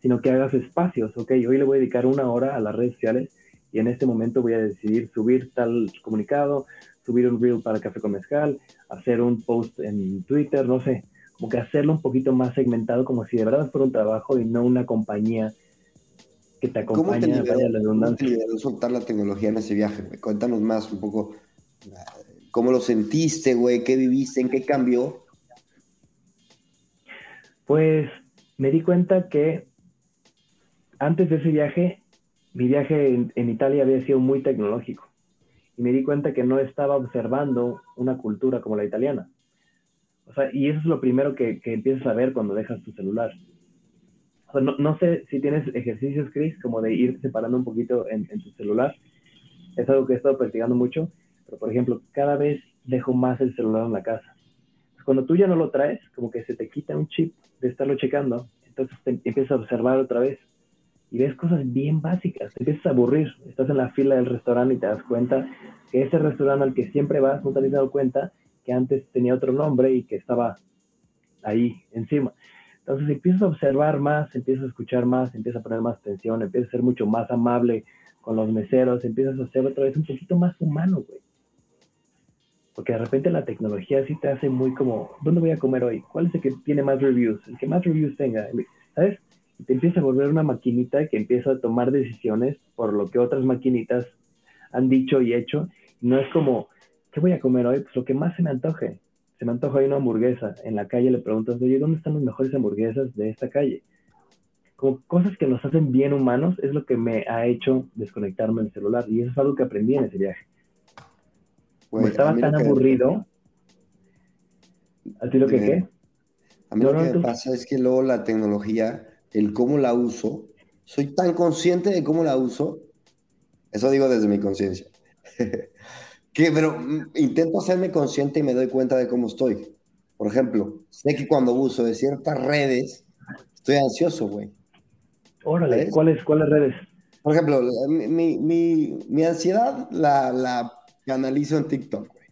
sino que hagas espacios. Ok, hoy le voy a dedicar una hora a las redes sociales y en este momento voy a decidir subir tal comunicado, subir un reel para Café con Mezcal, hacer un post en Twitter, no sé, como que hacerlo un poquito más segmentado, como si de verdad fuera un trabajo y no una compañía que te acompaña. ¿Cómo te liberó, ¿cómo te soltar la tecnología en ese viaje? Cuéntanos más un poco, ¿cómo lo sentiste, güey? ¿Qué viviste? ¿En qué cambió? Pues me di cuenta que antes de ese viaje mi viaje en, Italia había sido muy tecnológico y me di cuenta que no estaba observando una cultura como la italiana. O sea, y eso es lo primero que, que empiezas a ver cuando dejas tu celular. No, no, sé si tienes ejercicios, Chris, como de ir separando un poquito en, tu celular. Es algo que he estado practicando mucho, pero por ejemplo, cada vez dejo más el celular en la casa. Cuando tú ya no lo traes, como que se te quita un chip de estarlo checando, entonces te empiezas a observar otra vez y ves cosas bien básicas, te empiezas a aburrir, estás en la fila del restaurante y te das cuenta que ese restaurante al que siempre vas, no te has dado cuenta que antes tenía otro nombre y que estaba ahí encima. Entonces empiezas a observar más, empiezas a escuchar más, empiezas a poner más atención, empiezas a ser mucho más amable con los meseros, empiezas a ser otra vez un poquito más humano, güey. Porque de repente la tecnología sí te hace muy como, ¿dónde voy a comer hoy? ¿Cuál es el que tiene más reviews? El que más reviews tenga, ¿sabes? te empieza a volver una maquinita que empieza a tomar decisiones por lo que otras maquinitas han dicho y hecho. No es como, ¿qué voy a comer hoy? Pues lo que más se me antoje. Se me antoja una hamburguesa. En la calle le preguntas, oye, ¿dónde están las mejores hamburguesas de esta calle? Como cosas que nos hacen bien humanos es lo que me ha hecho desconectarme del celular. Y eso es algo que aprendí en ese viaje. Como estaba tan aburrido. ¿A ti lo que qué? A mí lo que me pasa es que luego la tecnología el cómo la uso, soy tan consciente de cómo la uso, eso digo desde mi conciencia, que pero mm, intento hacerme consciente y me doy cuenta de cómo estoy. Por ejemplo, sé que cuando uso de ciertas redes, estoy ansioso, güey. Órale, ¿cuáles, ¿cuáles redes? Por ejemplo, mi, mi, mi ansiedad la, la canalizo en TikTok, güey.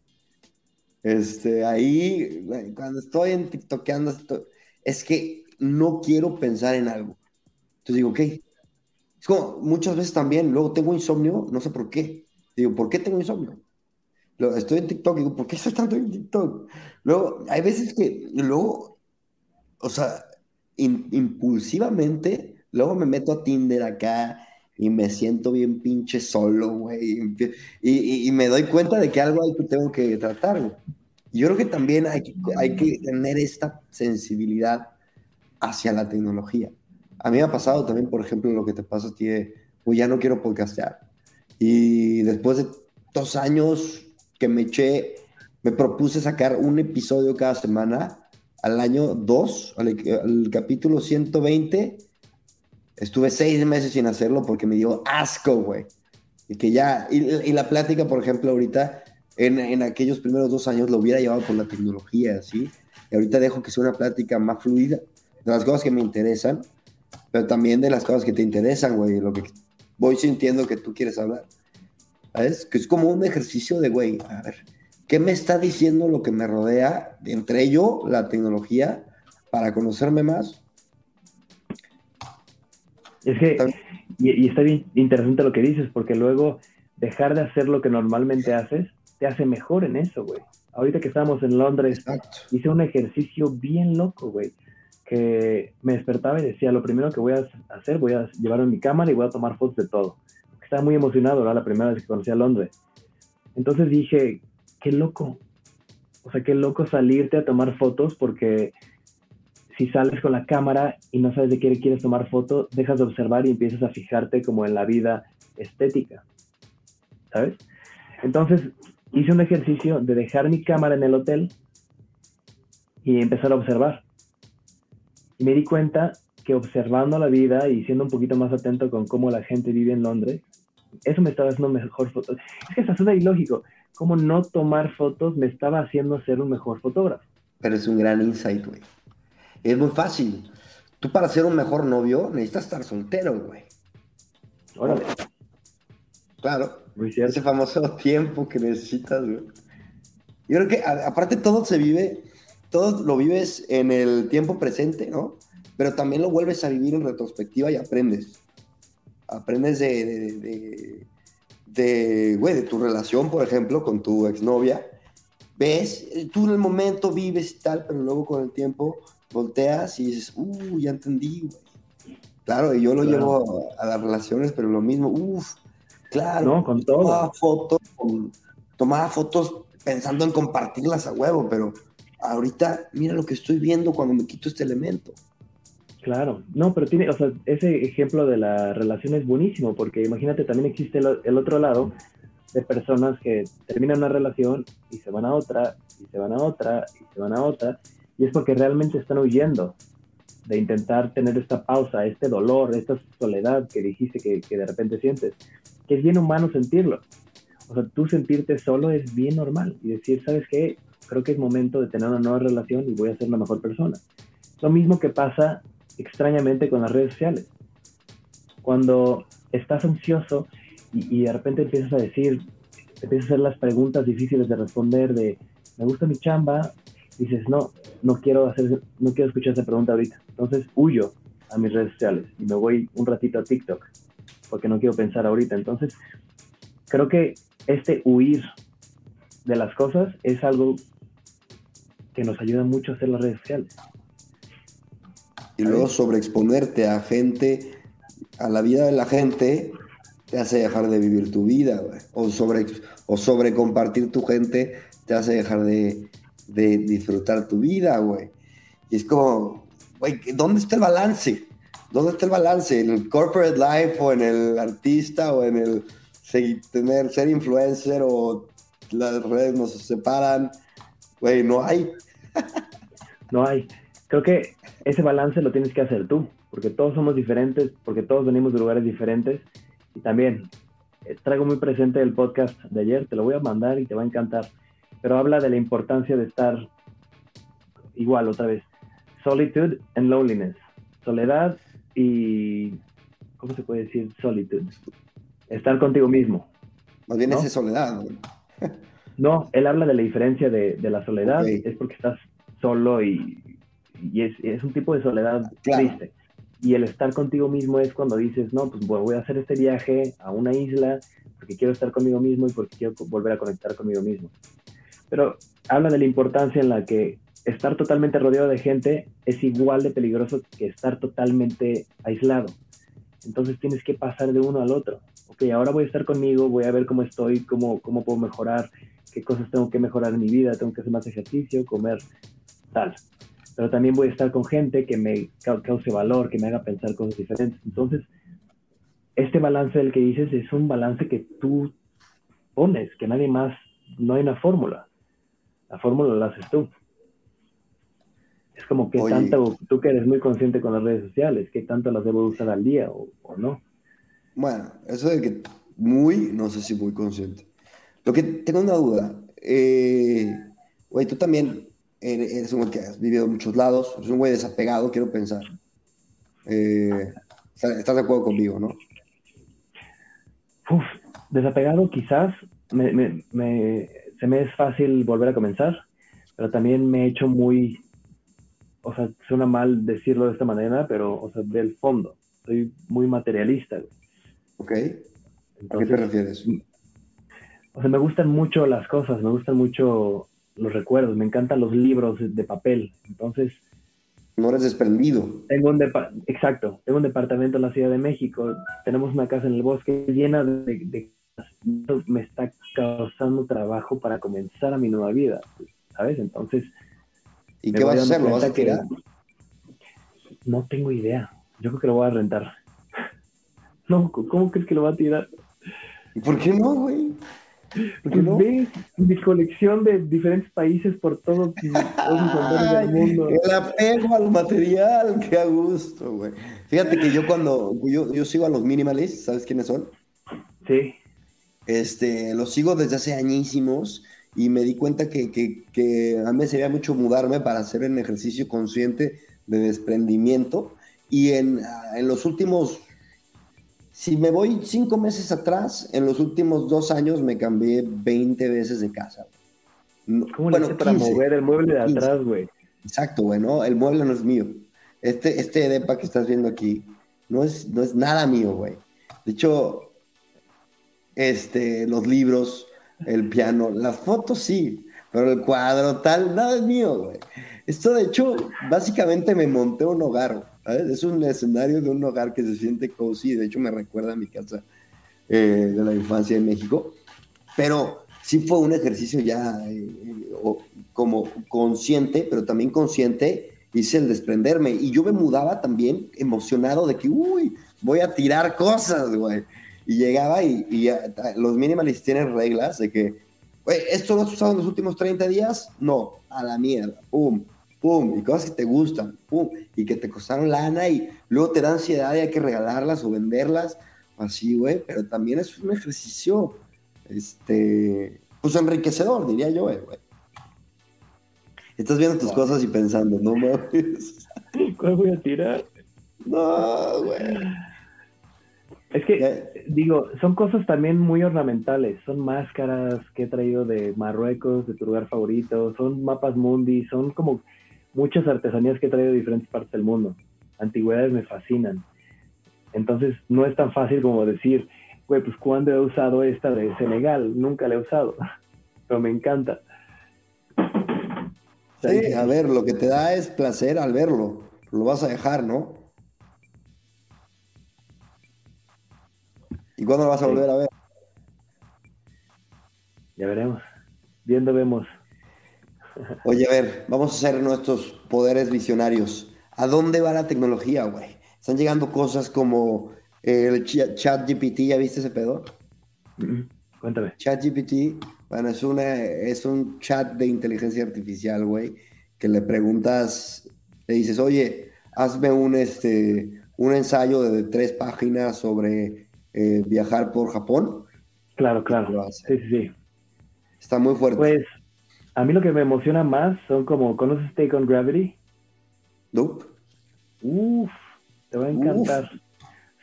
Este, ahí, cuando estoy en TikTokeando, es que no quiero pensar en algo. Entonces digo, ok. Es como muchas veces también, luego tengo insomnio, no sé por qué. Digo, ¿por qué tengo insomnio? Estoy en TikTok, digo, ¿por qué estoy tanto en TikTok? Luego, hay veces que, luego, o sea, impulsivamente, luego me meto a Tinder acá y me siento bien pinche solo, güey. Y, y, me doy cuenta de que algo hay que tengo que tratar, güey. Yo creo que también hay que, hay que tener esta sensibilidad hacia la tecnología. A mí me ha pasado también, por ejemplo, lo que te pasa a ti pues ya no quiero podcastear. Y después de dos años que me eché, me propuse sacar un episodio cada semana, al año 2, al, capítulo 120, estuve seis meses sin hacerlo porque me dio asco, güey. Y que ya, y, la plática, por ejemplo, ahorita, en, en, aquellos primeros dos años lo hubiera llevado por la tecnología, ¿sí? Y ahorita dejo que sea una plática más fluida de las cosas que me interesan, pero también de las cosas que te interesan, güey, lo que voy sintiendo que tú quieres hablar. ¿Sabes? Que es como un ejercicio de, güey, a ver, ¿qué me está diciendo lo que me rodea, entre ello la tecnología, para conocerme más? Es que, y, y, está bien interesante lo que dices, porque luego dejar de hacer lo que normalmente haces te hace mejor en eso, güey. Ahorita que estamos en Londres, hice un ejercicio bien loco, güey que me despertaba y decía, lo primero que voy a hacer, voy a llevar mi cámara y voy a tomar fotos de todo. Estaba muy emocionado, era la primera vez que conocí a Londres. Entonces dije, qué loco. O sea, qué loco salirte a tomar fotos porque si sales con la cámara y no sabes de qué quieres tomar foto, dejas de observar y empiezas a fijarte como en la vida estética. ¿sabes? Entonces hice un ejercicio de dejar mi cámara en el hotel y empezar a observar. Y me di cuenta que observando la vida y siendo un poquito más atento con cómo la gente vive en Londres, eso me estaba haciendo mejor fotos. Es que eso es ilógico. Cómo no tomar fotos me estaba haciendo ser un mejor fotógrafo. Pero es un gran insight, güey. Es muy fácil. Tú para ser un mejor novio necesitas estar soltero, güey. Órale. Claro. Ese famoso tiempo que necesitas, güey. Yo creo que aparte todo se vive, todo lo vives en el tiempo presente, ¿no? Pero también lo vuelves a vivir en retrospectiva y aprendes. Aprendes de, de, de, güey, de tu relación, por ejemplo, con tu exnovia. Ves, tú en el momento vives y tal, pero luego con el tiempo volteas y dices, uh, ya entendí, güey. Claro, y yo lo llevo a, las relaciones, pero lo mismo, uff, claro. No, con todo. Tomaba fotos, tomaba fotos pensando en compartirlas a huevo, pero ahorita mira lo que estoy viendo cuando me quito este elemento. Claro, no, pero tiene, o sea, ese ejemplo de la relación es buenísimo, porque imagínate, también existe el, otro lado de personas que terminan una relación y se van a otra, y se van a otra, y se van a otra, y es porque realmente están huyendo de intentar tener esta pausa, este dolor, esta soledad que dijiste que, que de repente sientes, que es bien humano sentirlo. O sea, tú sentirte solo es bien normal y decir, ¿sabes qué? Creo que es momento de tener una nueva relación y voy a ser la mejor persona. Lo mismo que pasa extrañamente con las redes sociales. Cuando estás ansioso y, de repente empiezas a decir, empiezas a hacer las preguntas difíciles de responder de, me gusta mi chamba, dices, no, no quiero hacer, no quiero escuchar esa pregunta ahorita. Entonces huyo a mis redes sociales y me voy un ratito a TikTok porque no quiero pensar ahorita. Entonces, creo que este huir de las cosas es algo que nos ayuda mucho a hacer las redes sociales. Y luego sobreexponerte a gente, a la vida de la gente, te hace dejar de vivir tu vida, O sobre, o sobre compartir tu gente te hace dejar de, de disfrutar tu vida, güey. Y es como, güey, ¿dónde está el balance? ¿Dónde está el balance? ¿En el corporate life o en el artista o en el tener, ser influencer o las redes nos separan? Güey, no hay. no hay. Creo que ese balance lo tienes que hacer tú, porque todos somos diferentes, porque todos venimos de lugares diferentes. Y también eh, traigo muy presente el podcast de ayer, te lo voy a mandar y te va a encantar pero habla de la importancia de estar igual otra vez. Solitude and loneliness. Soledad y... ¿Cómo se puede decir? Solitude. Estar contigo mismo. Más bien es soledad. ¿no? él habla de la diferencia de, la soledad. Es porque estás solo y, es, un tipo de soledad triste. Y el estar contigo mismo es cuando dices, no, pues voy a hacer este viaje a una isla porque quiero estar conmigo mismo y porque quiero volver a conectar conmigo mismo pero habla de la importancia en la que estar totalmente rodeado de gente es igual de peligroso que estar totalmente aislado. Entonces tienes que pasar de uno al otro. Ok, ahora voy a estar conmigo, voy a ver cómo estoy, cómo, cómo puedo mejorar, qué cosas tengo que mejorar en mi vida, tengo que hacer más ejercicio, comer, tal. Pero también voy a estar con gente que me cause valor, que me haga pensar cosas diferentes. Entonces, este balance del que dices es un balance que tú pones, que nadie más, no hay una fórmula la fórmula la haces tú. Es como que tanto, tú que eres muy consciente con las redes sociales, ¿qué tanto las debo usar al día o, no? Bueno, eso de que muy, no sé si muy consciente. Lo que tengo una duda, eh, güey, tú también eres un güey que has vivido en muchos lados, eres un güey desapegado, quiero pensar. Eh, estás de acuerdo conmigo, ¿no? Uf, desapegado quizás me, se me es fácil volver a comenzar, pero también me he hecho muy, o sea, suena mal decirlo de esta manera, pero, o sea, del fondo, soy muy materialista. Ok. ¿A qué te refieres? O sea, me gustan mucho las cosas, me gustan mucho los recuerdos, me encantan los libros de papel, entonces... No eres desprendido. Tengo un exacto, tengo un departamento en la Ciudad de México, tenemos una casa en el bosque llena de me está causando trabajo para comenzar a mi nueva vida, ¿sabes? Entonces... ¿Y qué vas a hacer? ¿Lo vas a tirar? No tengo idea. Yo creo que lo voy a rentar. No, ¿cómo crees que lo va a tirar? ¿Y por qué no, güey? ¿Por qué no? Ves mi colección de diferentes países por todo, el mundo. El apego al material, qué a gusto, güey. Fíjate que yo cuando, yo, yo sigo a los minimalists, ¿sabes quiénes son? Sí. Este, los sigo desde hace añísimos y me di cuenta que, que, que a mí sería mucho mudarme para hacer un ejercicio consciente de desprendimiento. Y en, en los últimos si me voy cinco meses atrás, en los últimos dos años me cambié 20 veces de casa. ¿Cómo bueno, para mover el mueble de atrás, güey? Exacto, güey, ¿no? El mueble no es mío. Este, este depa que estás viendo aquí no es, no es nada mío, güey. De hecho, este, los libros, el piano, las fotos sí, pero el cuadro tal, nada es mío, güey. Esto, de hecho, básicamente me monté un hogar, es un escenario de un hogar que se siente cozy, de hecho me recuerda a mi casa eh, de la infancia en México, pero sí fue un ejercicio ya eh, como consciente, pero también consciente, hice el desprenderme y yo me mudaba también emocionado de que, uy, voy a tirar cosas, güey. Y llegaba y, y los minimalistas tienen reglas de que, güey, ¿esto lo has usado en los últimos 30 días? No, a la mierda, pum pum, y cosas que te gustan, pum, y que te costaron lana y luego te da ansiedad y hay que regalarlas o venderlas, así, güey, pero también es un ejercicio, este, pues enriquecedor, diría yo, güey. Estás viendo tus cosas y pensando, no mames. ¿Cuál voy a tirar? No, güey. Es que, digo, son cosas también muy ornamentales. Son máscaras que he traído de Marruecos, de tu lugar favorito. Son mapas mundi. Son como muchas artesanías que he traído de diferentes partes del mundo. Antigüedades me fascinan. Entonces no es tan fácil como decir, güey, pues ¿cuándo he usado esta de Senegal? Nunca la he usado, pero me encanta. Sí, a ver, lo que te da es placer al verlo. Lo vas a dejar, ¿no? ¿Y cuándo lo vas a volver a ver? Ya veremos. Viendo vemos. Oye, a ver, vamos a hacer nuestros poderes visionarios. ¿A dónde va la tecnología, güey? Están llegando cosas como el chat GPT, ¿ya viste ese pedo? Cuéntame. Chat GPT, bueno, es, una, es un chat de inteligencia artificial, güey, que le preguntas, le dices, oye, hazme un, este, un ensayo de tres páginas sobre eh, viajar por Japón. Claro, claro. Sí, sí, sí. Está muy fuerte. Pues a mí lo que me emociona más son como, ¿conoces Take on Gravity? Nope. Uf, te va a encantar.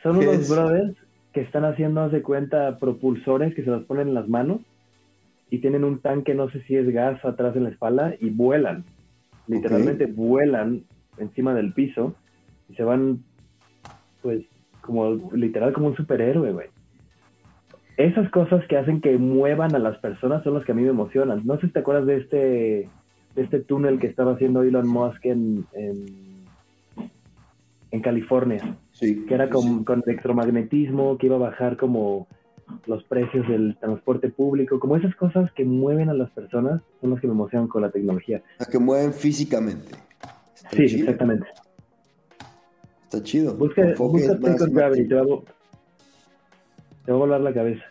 Son unos brothers que están haciendo, de cuenta, propulsores que se los ponen en las manos y tienen un tanque, no sé si es gas, atrás en la espalda y vuelan. Literalmente vuelan encima del piso y se van, pues, como literal como un superhéroe, güey esas cosas que hacen que muevan a las personas son las que a mí me emocionan. No sé si te acuerdas de este, de este túnel que estaba haciendo Elon Musk en, en, California. Sí, que era con, con, electromagnetismo, que iba a bajar como los precios del transporte público, como esas cosas que mueven a las personas son las que me emocionan con la tecnología. Las que mueven físicamente. sí, exactamente. Está chido. Busca, busca Gravity, te va a volar la cabeza.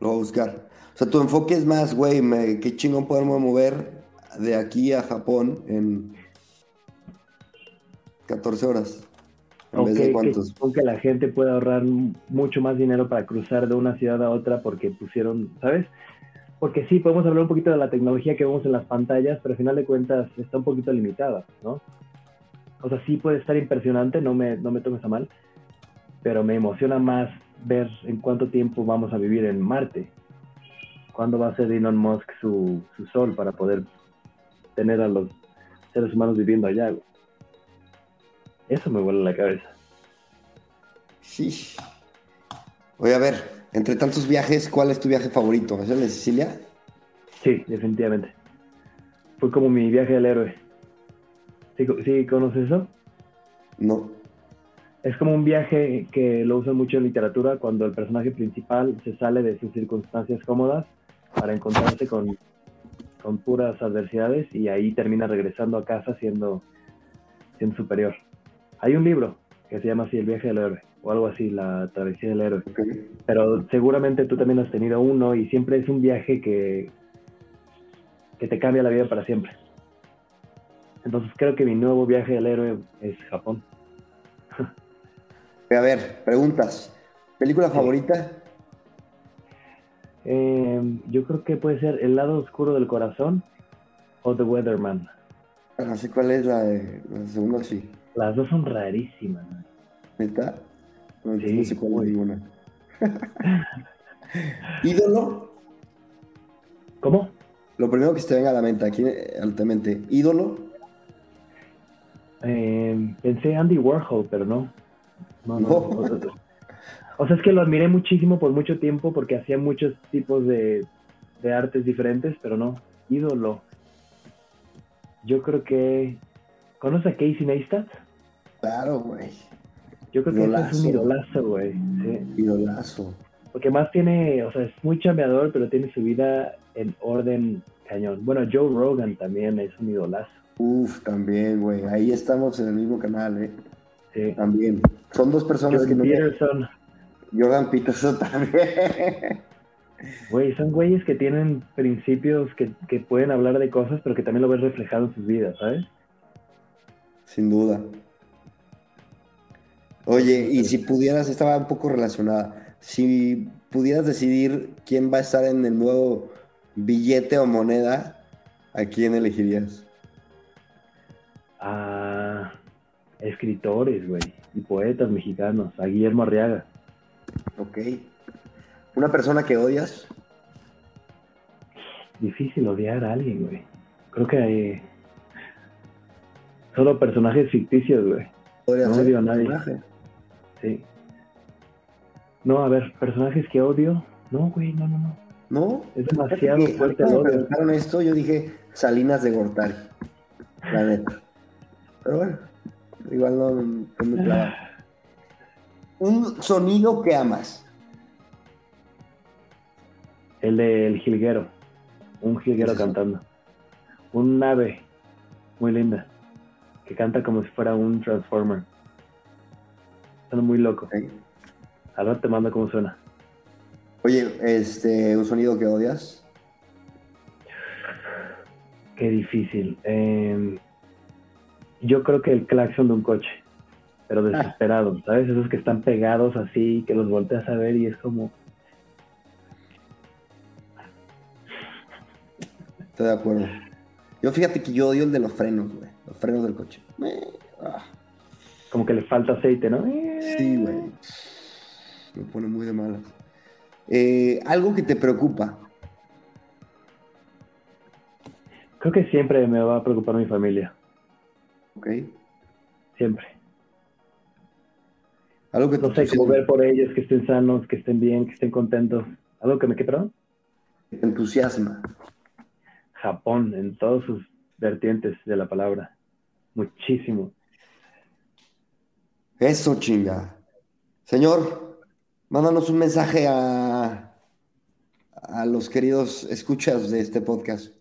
Lo voy a buscar. O sea, tu enfoque es más, güey, qué chingón podemos mover de aquí a Japón en 14 horas. En vez de cuántos. Que, la gente pueda ahorrar mucho más dinero para cruzar de una ciudad a otra porque pusieron, ¿sabes? Porque sí, podemos hablar un poquito de la tecnología que vemos en las pantallas, pero al final de cuentas está un poquito limitada, ¿no? O sea, sí puede estar impresionante, no me, no me tomes a mal, pero me emociona más ver en cuánto tiempo vamos a vivir en Marte. ¿Cuándo va a ser Elon Musk su, sol para poder tener a los seres humanos viviendo allá? Eso me vuela la cabeza. Sí. Oye, a ver, entre tantos viajes, ¿cuál es tu viaje favorito? ¿Es el de Sicilia? Sí, definitivamente. Fue como mi viaje del héroe. ¿Sí, ¿sí conoces eso? No es como un viaje que lo usan mucho en literatura cuando el personaje principal se sale de sus circunstancias cómodas para encontrarse con, con puras adversidades y ahí termina regresando a casa siendo, siendo superior. Hay un libro que se llama así El viaje del héroe. o algo así, la travesía del héroe. Pero seguramente tú también has tenido uno y siempre es un viaje que, que te cambia la vida para siempre. Entonces creo que mi nuevo viaje del héroe es Japón. A ver, preguntas. ¿Película favorita? Eh, yo creo que puede ser El lado oscuro del corazón o The Weatherman. No sé cuál es la, de, la segunda, sí. Las dos son rarísimas. ¿Neta? No, sí, sé cuál es ninguna. ¿Ídolo? ¿Cómo? Lo primero que se te venga a la mente, aquí altamente. ¿Ídolo? Eh, pensé Andy Warhol, pero no. No, no. O sea, es que lo admiré muchísimo por mucho tiempo porque hacía muchos tipos de, de artes diferentes, pero no. Ídolo. Yo creo que. ¿Conoces a Casey Neistat? Claro, güey. Yo creo que es un idolazo, güey. Sí. Idolazo. Porque más tiene, o sea, es muy chambeador, pero tiene su vida en orden cañón. Bueno, Joe Rogan también es un idolazo. Uf, también, güey. Ahí estamos en el mismo canal, ¿eh? Sí. También. Son dos personas Jordan que no. Peterson. Jordan Peterson también. Güey, son güeyes que tienen principios que, que pueden hablar de cosas, pero que también lo ves reflejado en sus vidas, ¿sabes? Sin duda. Oye, y si pudieras, estaba un poco relacionada, si pudieras decidir quién va a estar en el nuevo billete o moneda, ¿a quién elegirías? A escritores, güey, y poetas mexicanos, a Guillermo Arriaga. Ok. ¿Una persona que odias? Difícil odiar a alguien, güey. Creo que hay solo personajes ficticios, güey. ¿Podría No odio a nadie. personaje? Sí. No, a ver, personajes que odio. No, güey, no, no, no. ¿No? Es demasiado fuerte el me odio. preguntaron esto, yo dije Salinas de Gortari. La neta. Pero bueno, igual no, no me clava. Un sonido que amas. El del jilguero. Un jilguero cantando. Un ave muy linda. Que canta como si fuera un Transformer. Suena muy loco. Ahora te mando cómo suena. Oye, este, un sonido que odias. Qué difícil. Eh, yo creo que el claxon de un coche. Pero desesperado, ¿sabes? Esos que están pegados así, que los volteas a ver y es como... Estoy de acuerdo. Yo fíjate que yo odio el de los frenos, güey. Los frenos del coche. Ah, Como que le falta aceite, ¿no? Sí, güey. Me pone muy de malas. Eh, algo que te preocupa. Creo que siempre me va a preocupar mi familia. ¿Ok? Siempre. Algo que No sé, como ver por ellos, que estén sanos, que estén bien, que estén contentos. ¿Algo que me quede, perdón? entusiasma. Japón, en todas sus vertientes de la palabra. Muchísimo. Eso, chinga. Señor, mándanos un mensaje a, a los queridos escuchas de este podcast.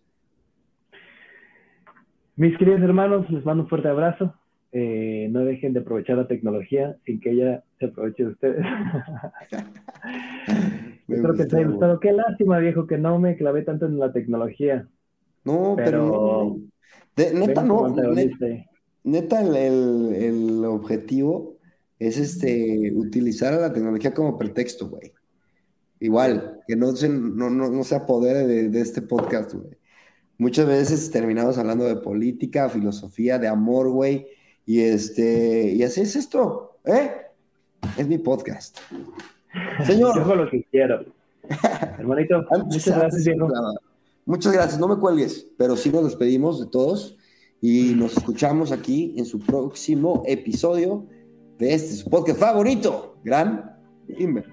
Mis queridos hermanos, les mando un fuerte abrazo. Eh, no dejen de aprovechar la tecnología sin que ella se aproveche de ustedes. Espero que gustó, haya gustado. Qué lástima, viejo, que no me clavé tanto en la tecnología. No, pero, Pero-. De- neta, no. Neta, antagonista. neta, el, el- el objetivo es este utilizar a la tecnología como pretexto, güey. Igual, que no se, no, no, no se apodere de, de este podcast, güey. Muchas veces terminamos hablando de política, filosofía, de amor, güey. Y este, y así es esto, ¿eh? Es mi podcast. Yo Señor, hago lo que quiero. Hermanito, muchas gracias, viejo. muchas gracias, no me cuelgues, pero sí nos despedimos de todos y nos escuchamos aquí en su próximo episodio de este su podcast favorito, Gran Inver.